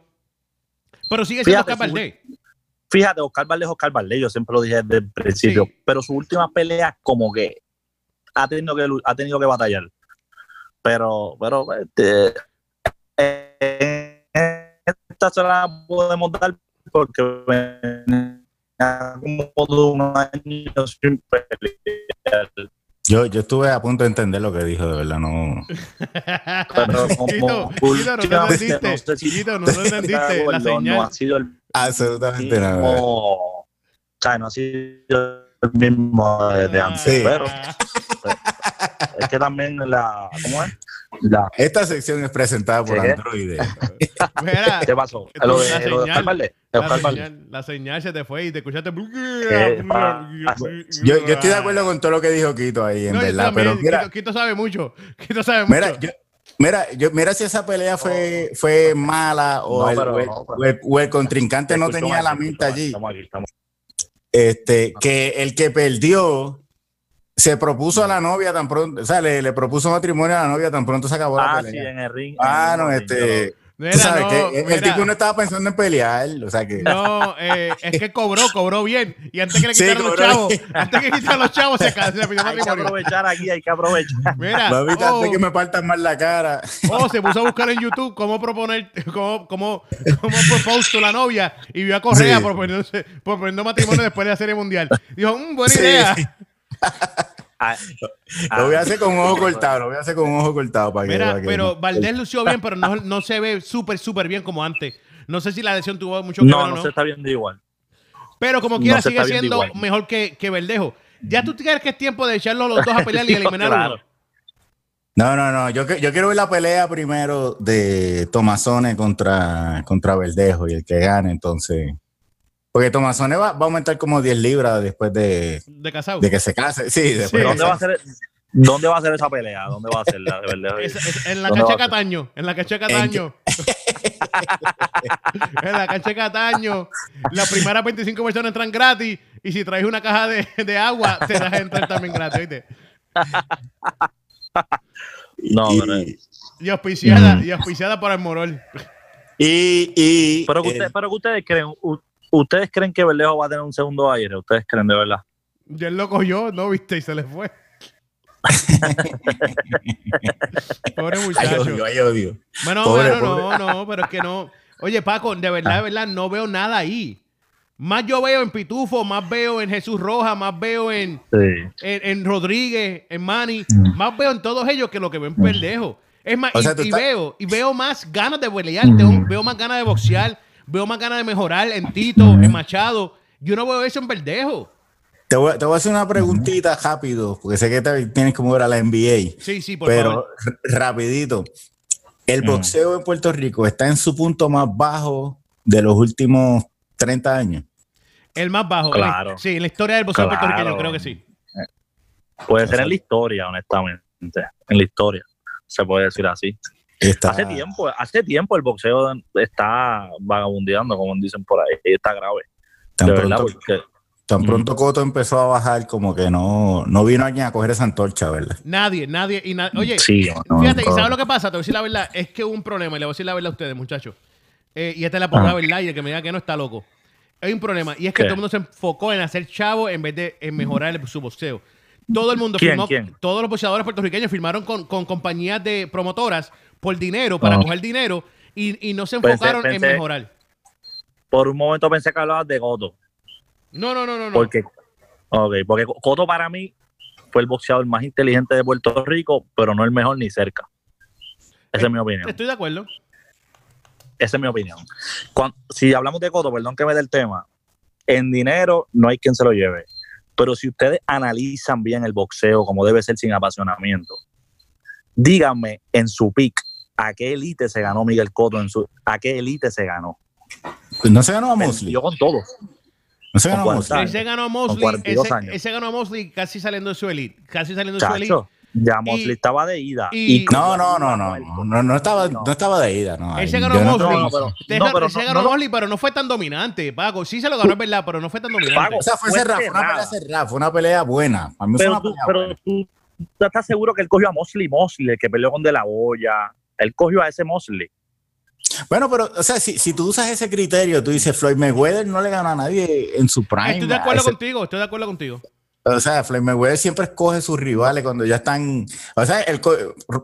[SPEAKER 2] Pero sigue siendo
[SPEAKER 4] Fíjate,
[SPEAKER 2] Oscar Valdés.
[SPEAKER 4] Fíjate, Oscar Valdez, Oscar Valdez, yo siempre lo dije desde el principio,
[SPEAKER 2] Sí.
[SPEAKER 4] pero su última pelea como que ha tenido que, ha tenido que batallar. Pero, pero, este, eh, esta se la podemos dar porque como un año sin pelear.
[SPEAKER 3] Yo, yo estuve a punto de entender lo que dijo, de verdad, no.
[SPEAKER 4] Pero [LAUGHS] como
[SPEAKER 2] no entendiste.
[SPEAKER 4] no sé si
[SPEAKER 2] Quito, no entendiste la
[SPEAKER 4] No ha sido el
[SPEAKER 3] Absolutamente nada.
[SPEAKER 4] o sea, no ha sido el mismo desde antes,
[SPEAKER 3] Sí.
[SPEAKER 4] pero es que también la, ¿cómo es? La,
[SPEAKER 3] Esta sección es presentada por. Android.
[SPEAKER 2] Mira, [LAUGHS]
[SPEAKER 4] ¿Qué pasó? Lo de, lo de. Oscar
[SPEAKER 2] la, señal, la señal se te fue y te escuchaste.
[SPEAKER 3] Yo, yo estoy de acuerdo con todo lo que dijo Quito ahí, en
[SPEAKER 2] No,
[SPEAKER 3] verdad.
[SPEAKER 2] también,
[SPEAKER 3] Pero mira,
[SPEAKER 2] Quito, Quito sabe mucho. Quito sabe mucho.
[SPEAKER 3] mira, yo, mira, yo, mira si esa pelea fue, fue mala o,
[SPEAKER 4] No,
[SPEAKER 3] el,
[SPEAKER 4] pero
[SPEAKER 3] o el-
[SPEAKER 4] no, pero-
[SPEAKER 3] o el- o el contrincante no tenía la
[SPEAKER 4] mal,
[SPEAKER 3] allí.
[SPEAKER 4] Estamos aquí, estamos
[SPEAKER 3] Este, que el que perdió se propuso a la novia tan pronto, o sea, le, le propuso matrimonio a la novia tan pronto se acabó la
[SPEAKER 4] Ah, sí,
[SPEAKER 3] pelea.
[SPEAKER 4] en el ring.
[SPEAKER 3] Ah,
[SPEAKER 4] en
[SPEAKER 3] no,
[SPEAKER 4] el
[SPEAKER 3] este.
[SPEAKER 2] Mira,
[SPEAKER 3] Tú sabes
[SPEAKER 2] no,
[SPEAKER 3] que el
[SPEAKER 2] mira.
[SPEAKER 3] tipo no estaba pensando en pelear, o sea que...
[SPEAKER 2] No, eh, es que cobró, cobró bien. Y antes que le [LAUGHS]
[SPEAKER 3] Sí,
[SPEAKER 2] quitaran los chavos,
[SPEAKER 3] bien.
[SPEAKER 2] antes que quitaran los chavos, se, se pidió
[SPEAKER 4] Hay que aprovechar aquí, hay que aprovechar.
[SPEAKER 2] Mira, oh,
[SPEAKER 3] antes que me partan más la cara.
[SPEAKER 2] oh, se puso a buscar en YouTube cómo proponer, cómo, cómo, cómo propose to la novia y vio a Correa
[SPEAKER 3] Sí.
[SPEAKER 2] proponiéndose- proponiendo matrimonio después de la Serie Mundial. Dijo, "Mm, buena
[SPEAKER 3] Sí.
[SPEAKER 2] idea. [LAUGHS]
[SPEAKER 4] Ah,
[SPEAKER 3] Lo voy a hacer con un ojo cortado, lo voy a hacer con un ojo cortado para que...
[SPEAKER 2] Mira,
[SPEAKER 3] para que-
[SPEAKER 2] pero Valdés lució bien, pero no, no se ve súper, súper bien como antes. No sé si la lesión tuvo mucho que ver
[SPEAKER 4] no,
[SPEAKER 2] o
[SPEAKER 4] no
[SPEAKER 2] no.
[SPEAKER 4] se está viendo igual.
[SPEAKER 2] Pero como quiera, sigue siendo
[SPEAKER 4] igual.
[SPEAKER 2] mejor que, que Verdejo. ¿Ya tú crees que es tiempo de echarlos los dos a pelear y [LAUGHS] eliminar
[SPEAKER 4] Claro.
[SPEAKER 2] uno?
[SPEAKER 3] No, no, no. Yo, que- yo quiero ver la pelea primero de Tomazone contra, contra Verdejo y el que gane, entonces. Porque Tomazone va, va a aumentar como 10 libras después de,
[SPEAKER 2] De casado.
[SPEAKER 3] de que se case. Sí, después
[SPEAKER 2] Sí.
[SPEAKER 3] de que
[SPEAKER 4] ¿Dónde va a ser, ¿Dónde va a ser esa pelea? ¿Dónde va a ser la de Verdejo?
[SPEAKER 2] Es- es- en la
[SPEAKER 4] ¿Dónde
[SPEAKER 2] cancha? Cataño. En la cancha de Cataño. [LAUGHS] en la cancha Cataño. Las primeras 25 personas entran gratis. Y si traes una caja de, de agua, te das entrar también gratis. ¿oíste?
[SPEAKER 4] No,
[SPEAKER 3] y,
[SPEAKER 4] pero-
[SPEAKER 2] Y auspiciada,
[SPEAKER 3] Mm.
[SPEAKER 2] y auspiciada por el Morol.
[SPEAKER 3] y, y-
[SPEAKER 4] Pero que,
[SPEAKER 3] eh,
[SPEAKER 4] usted- pero que ustedes creen, ustedes creen que Verdejo va a tener un segundo aire, ustedes creen de verdad.
[SPEAKER 2] Y él lo cogió, ¿no? ¿Viste? Y se le fue. [LAUGHS] Pobre muchacho.
[SPEAKER 3] odio, hay odio.
[SPEAKER 2] Bueno,
[SPEAKER 3] Pobre,
[SPEAKER 2] bueno,
[SPEAKER 3] pobre.
[SPEAKER 2] no, no, pero es que no. Oye, Paco, de verdad, de verdad, no veo nada ahí. Más yo veo en Pitufo, más veo en Jesús Roja, más veo en,
[SPEAKER 4] Sí.
[SPEAKER 2] en, en Rodríguez, en Manny,
[SPEAKER 3] Mm.
[SPEAKER 2] más veo en todos ellos que lo que veo en Verdejo. Es más,
[SPEAKER 3] O
[SPEAKER 2] y,
[SPEAKER 3] sea, tú
[SPEAKER 2] y
[SPEAKER 3] estás-
[SPEAKER 2] veo, y veo más ganas de pelear,
[SPEAKER 3] Mm.
[SPEAKER 2] veo más ganas de boxear, veo más ganas de mejorar en Tito, en Machado. Yo no veo eso en Verdejo.
[SPEAKER 3] Te voy, te voy a hacer una preguntita rápido, porque sé que te- tienes como ver a la NBA.
[SPEAKER 2] Sí, sí, por
[SPEAKER 3] pero
[SPEAKER 2] favor.
[SPEAKER 3] rapidito. El
[SPEAKER 4] Mm.
[SPEAKER 3] boxeo en Puerto Rico está en su punto más bajo de los últimos 30 años.
[SPEAKER 2] El más bajo.
[SPEAKER 4] Claro.
[SPEAKER 2] Sí, en la historia del boxeo
[SPEAKER 4] Claro.
[SPEAKER 2] puertorriqueño, creo que sí.
[SPEAKER 4] Puede ser en la historia, honestamente. En la historia. Se puede decir así.
[SPEAKER 3] Está-
[SPEAKER 4] Hace tiempo, hace tiempo el boxeo está vagabundeando, como dicen por ahí. Está grave.
[SPEAKER 3] Tan
[SPEAKER 4] de verdad,
[SPEAKER 3] pronto,
[SPEAKER 4] porque
[SPEAKER 3] tan pronto Coto empezó a bajar, como que no, no vino alguien a coger esa antorcha, ¿verdad?
[SPEAKER 2] Nadie, nadie. Y na- Oye,
[SPEAKER 4] sí, no,
[SPEAKER 2] Fíjate, ¿y
[SPEAKER 4] no.
[SPEAKER 2] sabes lo que pasa? Te voy a decir la verdad. Es que hubo un problema, y le voy a decir la verdad a ustedes, muchachos. Eh, y esta es la pura
[SPEAKER 4] Ah.
[SPEAKER 2] verdad, y el que me diga que no está loco. Hay un problema, y es que
[SPEAKER 4] ¿Qué?
[SPEAKER 2] todo el mundo se enfocó en hacer chavo en vez de en mejorar el- su boxeo. Todo el mundo
[SPEAKER 4] ¿Quién,
[SPEAKER 2] firmó,
[SPEAKER 4] quién?
[SPEAKER 2] todos los boxeadores puertorriqueños firmaron con, con compañías de promotoras por dinero, para
[SPEAKER 4] Ah.
[SPEAKER 2] coger dinero, y, y no se
[SPEAKER 4] Pensé-
[SPEAKER 2] enfocaron en
[SPEAKER 4] pensé-
[SPEAKER 2] mejorar.
[SPEAKER 4] Por un momento pensé que hablabas de Coto.
[SPEAKER 2] No, no, no, no.
[SPEAKER 4] Porque, ok, porque Coto para mí fue el boxeador más inteligente de Puerto Rico, pero no el mejor ni cerca. Esa es mi opinión.
[SPEAKER 2] Estoy de acuerdo.
[SPEAKER 4] Esa es mi opinión. Si hablamos de Coto, perdón que me dé el tema, en dinero no hay quien se lo lleve. Pero si ustedes analizan bien el boxeo como debe ser sin apasionamiento, díganme en su pick a qué élite se ganó Miguel Coto, en su, a qué élite se ganó.
[SPEAKER 3] Pues no se ganó a Mosley.
[SPEAKER 4] Yo con todos.
[SPEAKER 3] No se ganó a Mosley.
[SPEAKER 2] Ese ganó a Mosley.
[SPEAKER 4] 42
[SPEAKER 2] Ese,
[SPEAKER 4] años.
[SPEAKER 2] ese ganó a Mosley casi saliendo de su elite. Casi saliendo de su elite.
[SPEAKER 4] Ya Mosley estaba de ida.
[SPEAKER 2] y-
[SPEAKER 3] No, no, no, no, no, no, no estaba, no estaba de ida. No,
[SPEAKER 2] Ese
[SPEAKER 3] Ay,
[SPEAKER 2] ganó Mosley.
[SPEAKER 4] no, no, pero-
[SPEAKER 2] Ese
[SPEAKER 4] no,
[SPEAKER 2] ganó-
[SPEAKER 4] pero
[SPEAKER 2] Mosley, pero no fue tan dominante, Paco. Sí se lo ganó, es verdad, pero no fue tan dominante.
[SPEAKER 4] Paco,
[SPEAKER 3] O sea, fue
[SPEAKER 4] Fue
[SPEAKER 3] cerrada, fue una pelea
[SPEAKER 4] cerrada.
[SPEAKER 3] fue una pelea buena. Para mí fue
[SPEAKER 4] Pero,
[SPEAKER 3] una
[SPEAKER 4] tú,
[SPEAKER 3] pelea
[SPEAKER 4] pero
[SPEAKER 3] buena.
[SPEAKER 4] tú, tú estás seguro que él cogió a Mosley Mosley, el que peleó con De La Hoya. Él cogió a ese Mosley.
[SPEAKER 3] Bueno, pero, o sea, si, si tú usas ese criterio, tú dices, Floyd Mayweather no le gana a nadie en su prime.
[SPEAKER 2] Estoy de acuerdo
[SPEAKER 3] ese-
[SPEAKER 2] contigo, estoy de acuerdo contigo.
[SPEAKER 3] O sea, Floyd Mayweather siempre escoge sus rivales cuando ya están. O sea, el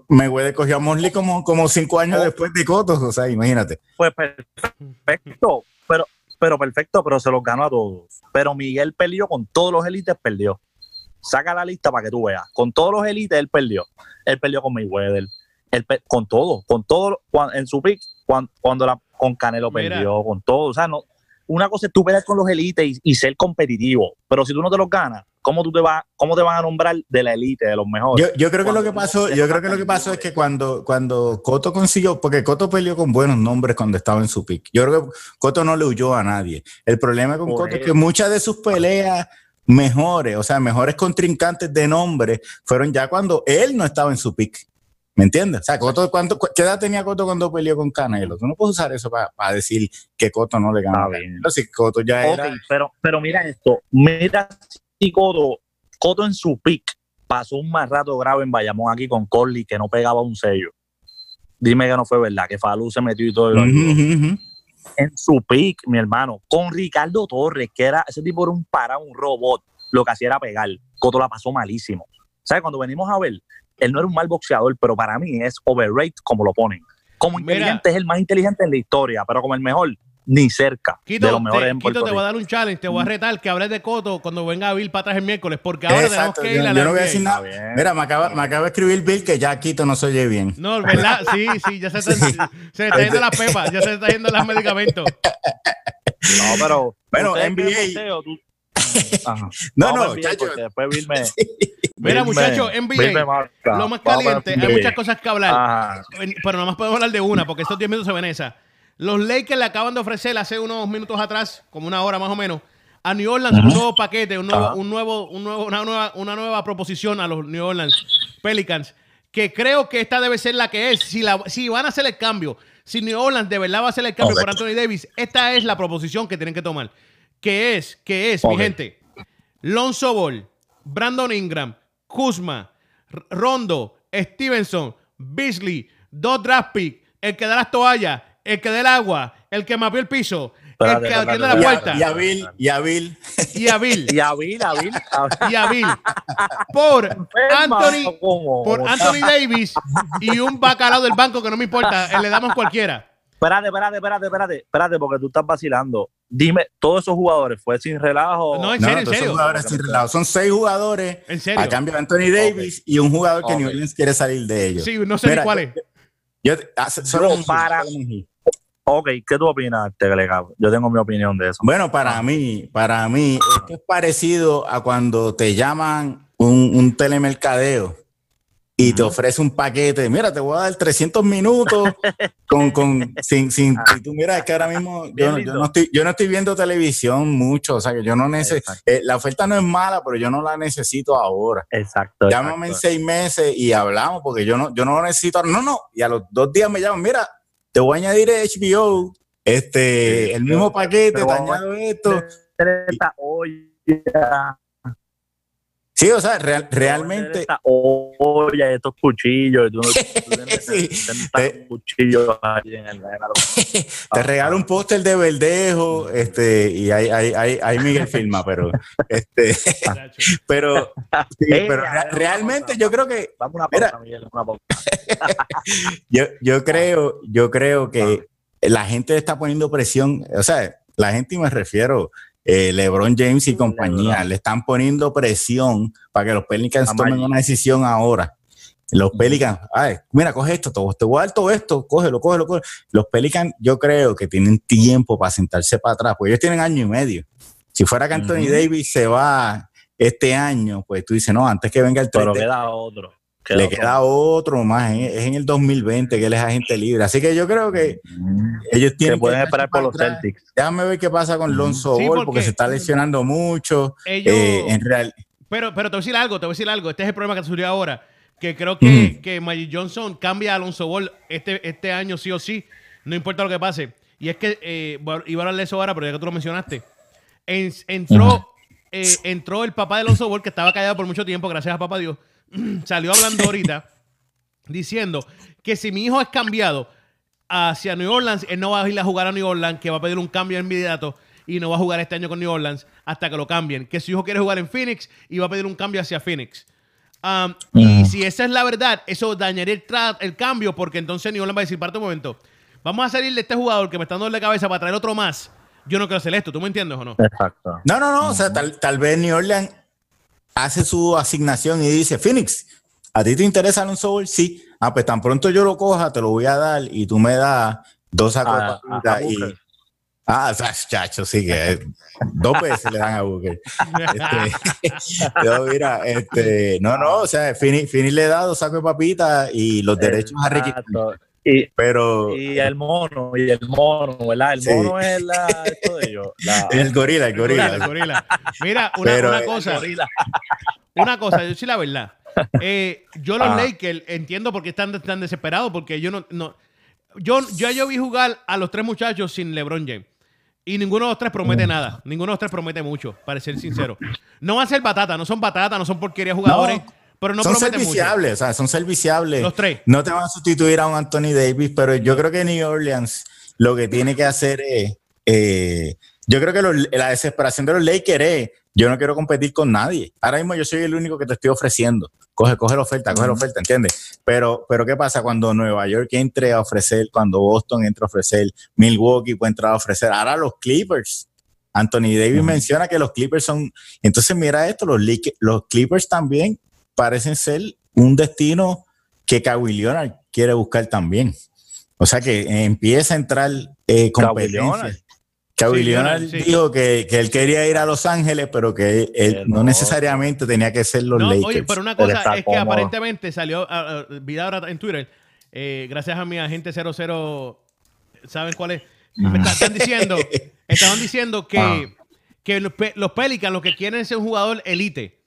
[SPEAKER 3] Mayweather cogió a Mosley como, como cinco años después de Cotos. O sea, imagínate.
[SPEAKER 4] Pues perfecto, pero, pero perfecto, pero se los ganó a todos. Pero Miguel perdió con todos los élites, perdió. Saca la lista para que tú veas. Con todos los élites, él perdió. Él perdió con Mayweather. Él con todo, con todo, en su pick, cuan- cuando, la, con Canelo
[SPEAKER 2] Mira.
[SPEAKER 4] perdió, con todo. O sea, no, una cosa es tú pelear con los élites y, y ser competitivo, pero si tú no te los ganas, ¿cómo, tú te, vas, cómo te van a nombrar de la élite, de los mejores?
[SPEAKER 3] Yo, yo creo que lo que pasó, yo creo que lo que pasó es que cuando, cuando Coto consiguió, porque Coto peleó con buenos nombres cuando estaba en su pick. Yo creo que Coto no le huyó a nadie. El problema con Coto es que muchas de sus peleas mejores, o sea, mejores contrincantes de nombre, fueron ya cuando él no estaba en su pick. ¿Me entiendes? O sea, Coto, ¿cuánto, cu- ¿qué edad tenía Coto cuando peleó con Canelo? Tú no puedes usar eso para decir que Coto no le ganó. Canelo. Si Coto ya era.
[SPEAKER 4] pero, pero mira esto, mira si Coto, Coto en su pick pasó un más rato grave en Bayamón aquí con Corley que no pegaba un sello. dime que no fue verdad, que Falú se metió y todo.
[SPEAKER 3] ujú.
[SPEAKER 4] En su pick, mi hermano, con Ricardo Torres, que era, ese tipo era un para, un robot, lo que hacía era pegar. Coto la pasó malísimo. ¿Sabes? Cuando venimos a ver, él no era un mal boxeador, pero para mí es overrated como lo ponen. Como
[SPEAKER 2] Mira.
[SPEAKER 4] inteligente es el más inteligente en la historia, pero como el mejor, ni cerca
[SPEAKER 2] Quito,
[SPEAKER 4] de los mejores
[SPEAKER 2] te,
[SPEAKER 4] en
[SPEAKER 2] Quito, te voy a dar un challenge, te voy a retar que hables de Coto cuando venga Bill para atrás el miércoles, porque ahora
[SPEAKER 3] Exacto,
[SPEAKER 2] tenemos que ir
[SPEAKER 3] yo,
[SPEAKER 2] a
[SPEAKER 3] yo
[SPEAKER 2] la
[SPEAKER 3] no voy a decir nada.
[SPEAKER 4] bien.
[SPEAKER 3] Mira, me acaba, me acaba de escribir Bill que ya Quito no se oye bien.
[SPEAKER 2] No, ¿verdad? [LAUGHS] Sí, sí, ya se está, se está yendo las pepas, ya se está yendo los medicamentos. [LAUGHS]
[SPEAKER 4] No, pero.
[SPEAKER 3] Bueno,
[SPEAKER 4] ¿ustedes
[SPEAKER 3] NBA.
[SPEAKER 4] Mateo, tú- Ajá. [LAUGHS]
[SPEAKER 3] No, no,
[SPEAKER 4] porque Después Bill me.
[SPEAKER 2] Mira, muchachos, NBA. Lo más caliente, hay muchas cosas que hablar,
[SPEAKER 4] Ajá.
[SPEAKER 2] pero nada más podemos hablar de una, porque estos 10 minutos se ven esa. Los Lakers le acaban de ofrecer hace unos minutos atrás, como una hora más o menos, a New Orleans un nuevo paquete, un nuevo, un nuevo, un nuevo, una, nueva, una nueva proposición a los New Orleans Pelicans, que creo que esta debe ser la que es. Si, la, si van a hacer el cambio, si New Orleans de verdad va a hacer el cambio por. Anthony Davis, esta es la proposición que tienen que tomar. Que es, que es, mi gente, Lonzo Ball, Brandon Ingram, Kuzma, Rondo, Stevenson, Beasley, dos draft pick, el que da las toallas, el que da el agua, el que mapeó el piso, el que atiende la puerta.
[SPEAKER 3] Y a Bill, y a Bill.
[SPEAKER 2] y a Bill. [LAUGHS]
[SPEAKER 4] Y a Bill, a Bill. a-
[SPEAKER 2] y a Bill. Por Anthony por Anthony Davis y un bacalao del banco que no me importa, eh, le damos cualquiera.
[SPEAKER 4] Espérate, espérate, espérate, espérate, espérate, porque tú estás vacilando. Dime, todos esos jugadores, ¿fue sin relajo?
[SPEAKER 2] No, en
[SPEAKER 3] No,
[SPEAKER 2] serio, en
[SPEAKER 3] todos esos
[SPEAKER 2] serio.
[SPEAKER 3] jugadores sin relajo. Son seis jugadores
[SPEAKER 2] En serio.
[SPEAKER 3] a cambio de Anthony Davis y un jugador que. New Orleans quiere salir de ellos.
[SPEAKER 2] Sí, no sé ni
[SPEAKER 3] Mira,
[SPEAKER 2] cuál es.
[SPEAKER 3] Yo, ah, solo un-
[SPEAKER 4] para- Ok, ¿qué tú opinas, Telega? Yo tengo mi opinión de eso.
[SPEAKER 3] Bueno, para mí, para mí, esto es parecido a cuando te llaman un, un telemercadeo y te ofrece un paquete. Mira, te voy a dar 300 minutos con, con, sin, sin, y tú mira, es que ahora mismo yo, no- yo
[SPEAKER 4] lindo.
[SPEAKER 3] no estoy, yo no estoy viendo televisión mucho, o sea que yo no necesito,
[SPEAKER 4] Exacto.
[SPEAKER 3] la oferta no es mala, pero yo no la necesito ahora.
[SPEAKER 4] Exacto.
[SPEAKER 3] Llámame en seis meses y hablamos porque yo no, yo no lo necesito. No, no. Y a los dos días me llaman, mira, te voy a añadir HBO, este, el mismo paquete, te añado esto.
[SPEAKER 4] Olla,
[SPEAKER 3] Sí, o sea, real- realmente,
[SPEAKER 4] Esta olla, estos cuchillos. Tú, no- [LAUGHS] tú tienes
[SPEAKER 3] Sí.
[SPEAKER 4] 70 cuchillos [LAUGHS]
[SPEAKER 3] te regalo un póster de verdejo, este, y ahí, ahí, ahí, ahí Miguel firma, pero, [LAUGHS] este, pero, sí, pero realmente yo creo que,
[SPEAKER 4] Dame una pausa, Miguel, una pausa.
[SPEAKER 3] yo, yo creo, yo creo que la gente está poniendo presión, o sea, la gente y me refiero, eh, LeBron James y compañía,
[SPEAKER 4] LeBron.
[SPEAKER 3] le están poniendo presión para que los Pelicans tomen una decisión ahora. Los Pelicans, ay, mira, coge esto, te, te voy a dar todo esto, cógelo, cógelo, cógelo. Los Pelicans, yo creo que tienen tiempo para sentarse para atrás, porque ellos tienen año y medio. Si fuera que Anthony. Davis se va este año, pues tú dices, no, antes que venga el 3
[SPEAKER 4] Pero queda otro.
[SPEAKER 3] Le
[SPEAKER 4] otro.
[SPEAKER 3] queda otro más, en- es en el 2020 que él es agente libre. Así que yo creo que
[SPEAKER 4] Mm.
[SPEAKER 3] ellos
[SPEAKER 4] Que
[SPEAKER 3] tienen
[SPEAKER 4] pueden
[SPEAKER 3] que
[SPEAKER 4] esperar por los
[SPEAKER 3] atrás.
[SPEAKER 4] Celtics.
[SPEAKER 3] Déjame ver qué pasa con Lonzo
[SPEAKER 2] Sí,
[SPEAKER 3] Ball, porque,
[SPEAKER 2] porque-
[SPEAKER 3] se está lesionando mucho.
[SPEAKER 2] Ellos,
[SPEAKER 3] Eh, en real,
[SPEAKER 2] pero, pero te voy a decir algo, te voy a decir algo. Este es el problema que te surgió ahora. Que creo que,
[SPEAKER 3] Ujú.
[SPEAKER 2] que Magic Johnson cambia a Alonso Ball este, este año sí o sí. No importa lo que pase. Y es que, eh, iba a hablar de eso ahora, pero ya que tú lo mencionaste. En- entró, eh, entró el papá de Alonso Ball, que estaba callado por mucho tiempo, gracias a papá Dios. [CLEARS THROAT] Salió hablando ahorita, diciendo que si mi hijo es cambiado hacia New Orleans, él no va a ir a jugar a New Orleans, que va a pedir un cambio inmediato y no va a jugar este año con New Orleans hasta que lo cambien. Que su hijo quiere jugar en Phoenix y va a pedir un cambio hacia Phoenix. Um, Y si esa es la verdad, eso dañaría el, cambio porque entonces New Orleans va a decir, parte un momento, vamos a salir de este jugador que me está dando de cabeza para traer otro más. Yo no quiero hacer esto, ¿tú me entiendes o no?
[SPEAKER 4] Exacto.
[SPEAKER 3] no, no, no. O sea, tal, tal vez New Orleans hace su asignación y dice: Phoenix, ¿a ti te interesa Alonso Ball? Sí. Ah, pues tan pronto yo lo coja, te lo voy a dar y tú me das dos sacos de
[SPEAKER 4] A- a-
[SPEAKER 3] papita
[SPEAKER 4] a
[SPEAKER 3] y. Ah, chacho, sí que dos veces le dan a Booker. Este, [LAUGHS] yo, mira, este, no, no, o sea, Fini, Fini le da dos sacos de papita y los derechos a Ricky.
[SPEAKER 4] Y,
[SPEAKER 3] pero
[SPEAKER 4] y el mono, y el mono, ¿verdad? El
[SPEAKER 3] Sí.
[SPEAKER 4] mono es la, esto de ellos. La, [LAUGHS]
[SPEAKER 3] el gorila, el
[SPEAKER 2] gorila, el
[SPEAKER 3] gorila.
[SPEAKER 2] Mira, una,
[SPEAKER 3] Pero,
[SPEAKER 2] una cosa.
[SPEAKER 4] gorila.
[SPEAKER 2] Una cosa, yo sí la verdad. Eh, yo los
[SPEAKER 4] Ah.
[SPEAKER 2] Lakers entiendo por qué están tan desesperados, porque yo no, no yo, yo, yo vi jugar a los tres muchachos sin LeBron James. Y ninguno de los tres promete
[SPEAKER 3] Mm.
[SPEAKER 2] nada. Ninguno de los tres promete mucho, para ser sincero. No van a ser batata, no son batata, no son porquería jugadores. Pero no
[SPEAKER 3] son
[SPEAKER 2] mucho.
[SPEAKER 3] serviciables, o sea, son serviciables.
[SPEAKER 2] Los tres.
[SPEAKER 3] No te van a sustituir a un Anthony Davis, pero yo creo que New Orleans lo que tiene que hacer es, eh, yo creo que los- la desesperación de los Lakers es, yo no quiero competir con nadie. Ahora mismo yo soy el único que te estoy ofreciendo. Coge, coge la oferta, coge la oferta, ¿entiendes? Pero, pero ¿qué pasa cuando Nueva York entre a ofrecer, cuando Boston entra a ofrecer, Milwaukee puede entrar a ofrecer, ahora los Clippers. Anthony Davis menciona que los Clippers son, entonces mira esto, los Clippers también parecen ser un destino que Kawhi Leonard quiere buscar también. O sea que empieza a entrar eh, competencia. Kawhi
[SPEAKER 2] Sí,
[SPEAKER 3] Leonard
[SPEAKER 2] sí.
[SPEAKER 3] dijo que, que él quería ir a Los Ángeles, pero que él, no
[SPEAKER 4] no.
[SPEAKER 3] necesariamente tenía que ser los
[SPEAKER 2] No,
[SPEAKER 3] Lakers.
[SPEAKER 2] oye, pero una cosa es que aparentemente salió, vi ahora en Twitter, eh, gracias a mi agente 00, ¿saben cuál es? Me está- están diciendo, [LAUGHS] estaban diciendo que,
[SPEAKER 3] Ah.
[SPEAKER 2] que los, los Pelicans lo que quieren es un jugador elite.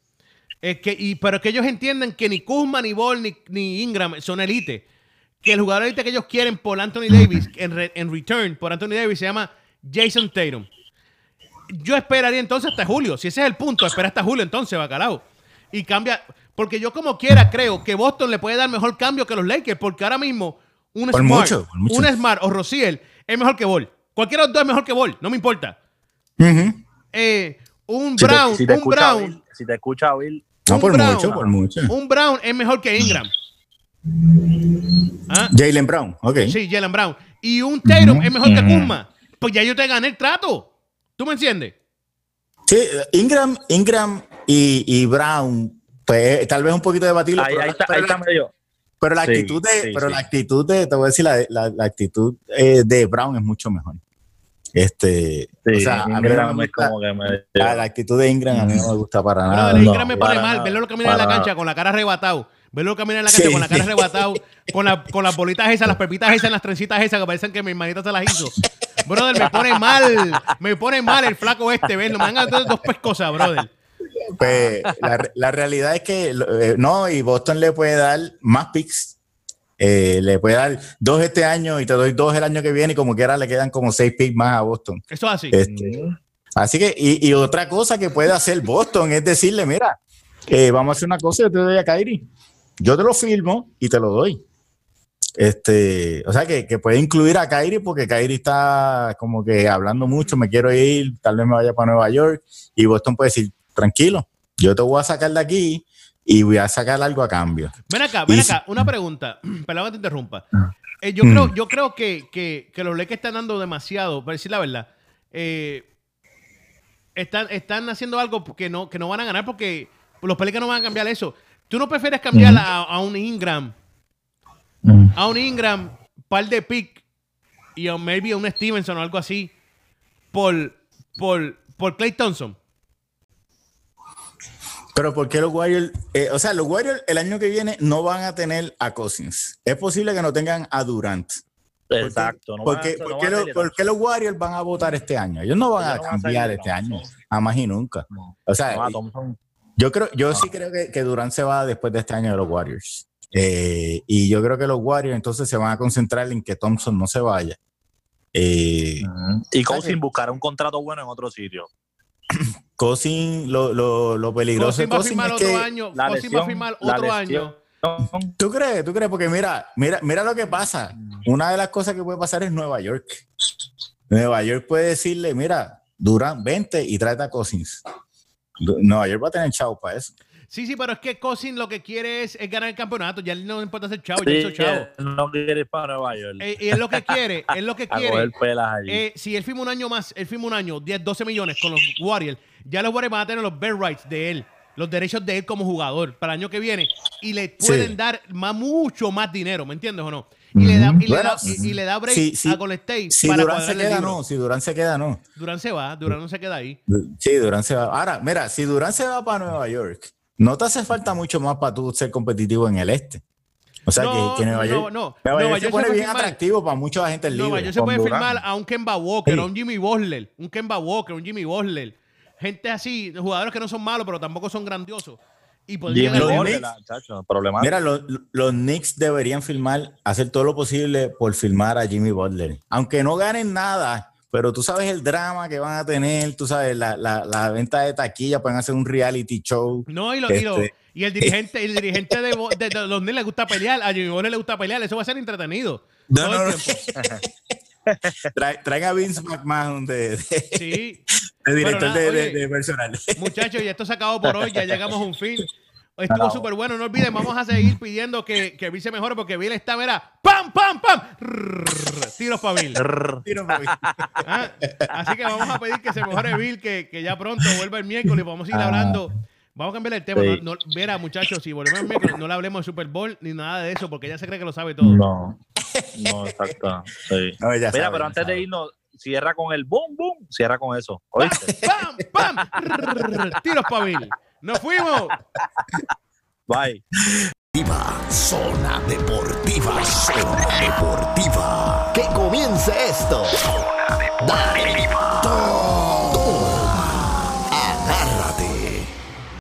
[SPEAKER 2] Es que, y, pero que ellos entienden que ni Kuzma, ni Ball, ni, ni Ingram son elite. Que el jugador elite que ellos quieren por Anthony Davis, en, re- en return por Anthony Davis, se llama Jason Tatum. Yo esperaría entonces hasta julio. Si ese es el punto, espera hasta julio entonces, bacalao. Y cambia. Porque yo como quiera creo que Boston le puede dar mejor cambio que los Lakers. Porque ahora mismo un
[SPEAKER 3] Por
[SPEAKER 2] Smart,
[SPEAKER 3] mucho, por mucho.
[SPEAKER 2] un Smart o Rociel es mejor que Ball. Cualquiera de los dos es mejor que Ball. No me importa. Eh, un
[SPEAKER 4] Si te-
[SPEAKER 2] Brown,
[SPEAKER 4] si te
[SPEAKER 2] un Brown,
[SPEAKER 4] Bill- si te escucha Bill,
[SPEAKER 3] No,
[SPEAKER 2] un
[SPEAKER 3] por
[SPEAKER 2] Brown.
[SPEAKER 3] mucho, por mucho.
[SPEAKER 2] un Brown es mejor que Ingram. ¿Ah?
[SPEAKER 3] Jalen Brown, ok.
[SPEAKER 2] Sí, Jalen Brown. Y un Tatum es mejor que. Kuzma. Pues ya yo te gané el trato. ¿Tú me entiendes?
[SPEAKER 3] Sí, Ingram, Ingram y, y Brown, pues tal vez un poquito debatible.
[SPEAKER 4] ahí,
[SPEAKER 3] pero
[SPEAKER 4] ahí
[SPEAKER 3] la-
[SPEAKER 4] está,
[SPEAKER 3] pero
[SPEAKER 4] ahí
[SPEAKER 3] la-
[SPEAKER 4] está medio.
[SPEAKER 3] Pero la
[SPEAKER 4] Sí,
[SPEAKER 3] actitud de,
[SPEAKER 4] sí,
[SPEAKER 3] pero
[SPEAKER 4] sí.
[SPEAKER 3] la actitud de, te voy a decir, la, la- la actitud eh, de Brown es mucho mejor. Este,
[SPEAKER 4] Sí,
[SPEAKER 3] o sea, a mí no
[SPEAKER 4] Ingram
[SPEAKER 3] me
[SPEAKER 4] es
[SPEAKER 3] gusta-
[SPEAKER 4] como que me.
[SPEAKER 3] la, la actitud de Ingram a mí no me gusta para nada.
[SPEAKER 4] no,
[SPEAKER 2] Ingram me pone mal.
[SPEAKER 4] nada,
[SPEAKER 2] Verlo caminar en la cancha
[SPEAKER 4] nada.
[SPEAKER 2] con la cara arrebatado. Verlo caminar en la cancha
[SPEAKER 3] Sí.
[SPEAKER 2] con la cara arrebatado. [LAUGHS] Con, la, con las bolitas esas, las pepitas esas, las trencitas esas que parecen que mi hermanita se las hizo. Brother, me pone mal. Me pone mal el flaco este. ¿Ves? Me van a dar dos pescosas, brother.
[SPEAKER 3] Pues, la, la realidad es que eh, no, y Boston le puede dar más picks. Eh, le puede dar dos este año y te doy dos el año que viene y como quiera le quedan como seis picks más a Boston.
[SPEAKER 2] Eso es así.
[SPEAKER 3] Este, así que, y, y otra cosa que puede hacer Boston es decirle, mira, eh, vamos a hacer una cosa, yo te doy a Kyrie. Yo te lo firmo y te lo doy. Este, o sea que, que puede incluir a Kyrie porque Kyrie está como que hablando mucho, me quiero ir, tal vez me vaya para Nueva York y Boston puede decir, tranquilo, yo te voy a sacar de aquí y voy a sacar algo a cambio.
[SPEAKER 2] Ven acá, ven
[SPEAKER 3] Y
[SPEAKER 2] acá. Una pregunta. [CLEARS THROAT] Perdón que te interrumpa. Eh, yo, creo, yo creo que, que, que los Lakers están dando demasiado, para decir la verdad. Eh, están, están haciendo algo que no, que no van a ganar porque los Pelicans no van a cambiar eso. ¿Tú no prefieres cambiar a, a un Ingram? A un Ingram, par de pick y a maybe a un Stevenson o algo así por, por, por Clay Thompson.
[SPEAKER 3] Pero ¿por qué los Warriors? eh, o sea, los Warriors el año que viene no van a tener a Cousins. Es posible que no tengan a Durant.
[SPEAKER 4] Exacto. no
[SPEAKER 3] ¿Por
[SPEAKER 4] van a-
[SPEAKER 3] qué,
[SPEAKER 4] no
[SPEAKER 3] por
[SPEAKER 4] van
[SPEAKER 3] qué
[SPEAKER 4] a
[SPEAKER 3] lo-
[SPEAKER 4] salir
[SPEAKER 3] por qué los Warriors van a votar este año? Ellos no van
[SPEAKER 4] Ellos
[SPEAKER 3] a
[SPEAKER 4] no van a
[SPEAKER 3] cambiar este año, jamás y nunca. O sea, yo creo, yo sí creo que, que Durant se va después de este año de los Warriors. Eh, y yo creo que los Warriors entonces se van a concentrar en que Thompson no se vaya. Eh,
[SPEAKER 4] Y Cousins buscará un contrato bueno en otro sitio. [CLEARS THROAT]
[SPEAKER 3] Cousins, lo, lo, lo peligroso de
[SPEAKER 2] va a
[SPEAKER 3] Cousins
[SPEAKER 2] firmar
[SPEAKER 3] es
[SPEAKER 2] otro
[SPEAKER 3] que-
[SPEAKER 2] año.
[SPEAKER 4] la
[SPEAKER 2] va a
[SPEAKER 4] lesión-
[SPEAKER 2] firmar
[SPEAKER 4] la
[SPEAKER 2] otro
[SPEAKER 4] lesión-
[SPEAKER 2] año.
[SPEAKER 3] ¿Tú crees? ¿Tú crees? Porque mira, mira, mira lo que pasa. Una de las cosas que puede pasar es Nueva York. Nueva York puede decirle, mira, Durant, vente y tráete a Cousins. Nueva York va a tener chavo para eso.
[SPEAKER 2] Sí, sí, pero es que Cousins lo que quiere es, es ganar el campeonato. Ya él no le importa ser chavo, ya hizo chavo.
[SPEAKER 4] él no quiere ir para Nueva York.
[SPEAKER 2] Eh, y es lo que quiere, [LAUGHS] es lo que
[SPEAKER 4] a
[SPEAKER 2] quiere.
[SPEAKER 4] coger pelas allí.
[SPEAKER 2] Eh, si él firma un año más, él firma un año, 10, 12 millones con los Warriors, ya los Warriors van a tener los bare rights de él, los derechos de él como jugador para el año que viene y le pueden
[SPEAKER 3] Sí.
[SPEAKER 2] dar más, mucho más dinero, ¿me entiendes o no? Y, le, da, y, le, da, y, y le da break
[SPEAKER 3] sí, sí.
[SPEAKER 2] a Golden State
[SPEAKER 3] Si
[SPEAKER 2] para
[SPEAKER 3] Durant se queda, no. Si Durant se queda, no.
[SPEAKER 2] Durant se va, Durant no se queda ahí.
[SPEAKER 3] Sí, Durant se va. Ahora, mira, si Durant se va para Nueva York, no te hace falta mucho más para tú ser competitivo en el este. O sea,
[SPEAKER 2] No,
[SPEAKER 3] que, que Nueva
[SPEAKER 2] no,
[SPEAKER 3] York,
[SPEAKER 2] no.
[SPEAKER 3] Nueva
[SPEAKER 2] Nueva
[SPEAKER 3] York
[SPEAKER 2] York
[SPEAKER 3] se pone bien
[SPEAKER 2] firmar.
[SPEAKER 3] atractivo para mucha gente
[SPEAKER 2] Nueva
[SPEAKER 3] libre.
[SPEAKER 2] York se puede
[SPEAKER 4] Durant.
[SPEAKER 2] firmar a un Kemba Walker,
[SPEAKER 3] Sí.
[SPEAKER 2] a un Jimmy Butler, un Kemba Walker, un Jimmy Butler. Gente así, jugadores que no son malos, pero tampoco son grandiosos. Y podrían
[SPEAKER 3] los Knicks-
[SPEAKER 4] la- chacho.
[SPEAKER 3] Mira, los, los Knicks deberían firmar, hacer todo lo posible por firmar a Jimmy Butler. Aunque no ganen nada, pero tú sabes el drama que van a tener, tú sabes la, la, la venta de taquilla, pueden hacer un reality show.
[SPEAKER 2] No, y, lo- y lo-
[SPEAKER 3] Este-
[SPEAKER 2] Y el dirigente, el dirigente de, de, de los Knicks le gusta pelear, a Jimmy Butler le gusta pelear, eso va a ser entretenido.
[SPEAKER 3] No,
[SPEAKER 2] todo
[SPEAKER 3] no,
[SPEAKER 2] el
[SPEAKER 3] no.
[SPEAKER 2] tiempo. [LAUGHS]
[SPEAKER 3] Trae- Traigan a Vince McMahon de, de-
[SPEAKER 2] Sí.
[SPEAKER 3] director
[SPEAKER 2] nada,
[SPEAKER 3] de,
[SPEAKER 2] oye.
[SPEAKER 3] de- de personal.
[SPEAKER 2] Muchachos, y esto se acabó por hoy, ya llegamos a un fin. Estuvo súper bueno, no olviden, vamos a seguir pidiendo que, que Bill se mejore porque Bill está, mira, ¡pam, pam, pam! Tiros para Bill.
[SPEAKER 4] Rrr.
[SPEAKER 3] Tiro, papi. [LAUGHS]
[SPEAKER 2] Ah, Así que vamos a pedir que se mejore Bill, que, que ya pronto vuelva el miércoles. Vamos a ir
[SPEAKER 4] Ah.
[SPEAKER 2] hablando. Vamos a cambiar el tema.
[SPEAKER 4] Sí.
[SPEAKER 2] No, no- mira, muchachos, si volvemos el miércoles, no le hablemos de Super Bowl ni nada de eso, porque ella se cree que lo sabe todo.
[SPEAKER 4] No, no, exacto. Sí.
[SPEAKER 3] No, ya
[SPEAKER 4] Mira,
[SPEAKER 3] sabe,
[SPEAKER 4] pero antes
[SPEAKER 3] sabe.
[SPEAKER 4] de irnos, cierra con el boom, boom, cierra con eso. [LAUGHS]
[SPEAKER 2] ¡Pam, pam! [LAUGHS] Tiros pa' mí. ¡Nos fuimos!
[SPEAKER 4] Bye.
[SPEAKER 1] Zona Deportiva, Zona Deportiva. Que comience esto. Zona Deportiva. Dale,